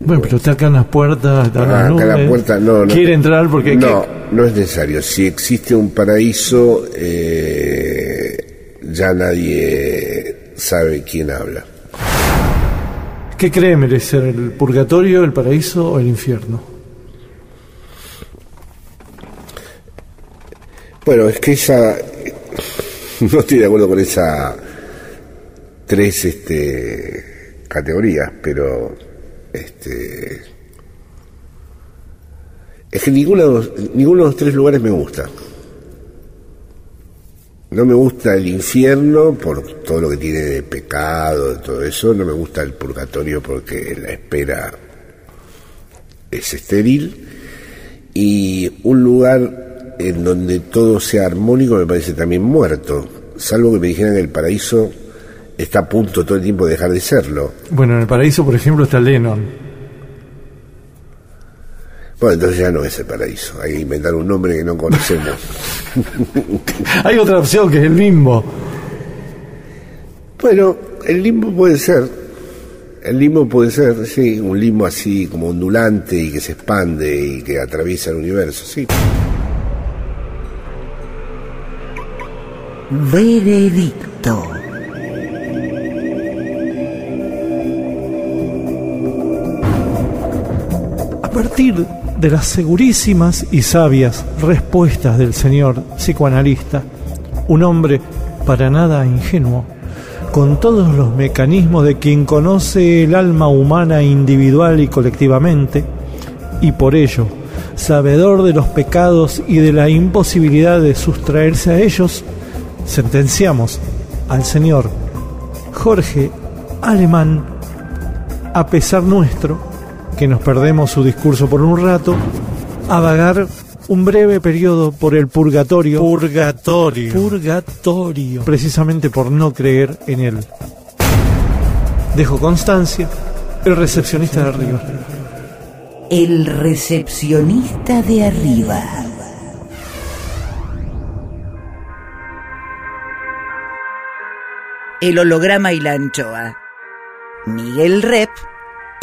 Bueno, pero está acá en las puertas, está Ah, acá en la puerta, no, no. Quiere entrar porque... No, no es necesario. Si existe un paraíso, eh, ya nadie sabe quién habla. ¿Qué cree merecer el purgatorio, el paraíso o el infierno? Bueno, es que esa. No estoy de acuerdo con esas tres este, categorías, pero. Este, es que ninguno, ninguno de los tres lugares me gusta. No me gusta el infierno por todo lo que tiene de pecado, de todo eso. No me gusta el purgatorio porque la espera es estéril. Y un lugar en donde todo sea armónico me parece también muerto. Salvo que me dijeran que el paraíso está a punto todo el tiempo de dejar de serlo. Bueno, en el paraíso, por ejemplo, está Lennon. Bueno, entonces ya no es el paraíso. Hay que inventar un nombre que no conocemos. Hay otra opción que es el limbo. Bueno, el limbo puede ser. El limbo puede ser, sí, un limbo así como ondulante y que se expande y que atraviesa el universo, sí. Veredicto. Partir de las segurísimas y sabias respuestas del señor psicoanalista, un hombre para nada ingenuo, con todos los mecanismos de quien conoce el alma humana individual y colectivamente, y por ello, sabedor de los pecados y de la imposibilidad de sustraerse a ellos, sentenciamos al señor Jorge Alemán, a pesar nuestro, que nos perdemos su discurso por un rato, a vagar un breve periodo por el purgatorio. Purgatorio. Purgatorio. Precisamente por no creer en él. Dejo constancia, el recepcionista de arriba. El recepcionista de arriba. El holograma y la anchoa. Miguel Rep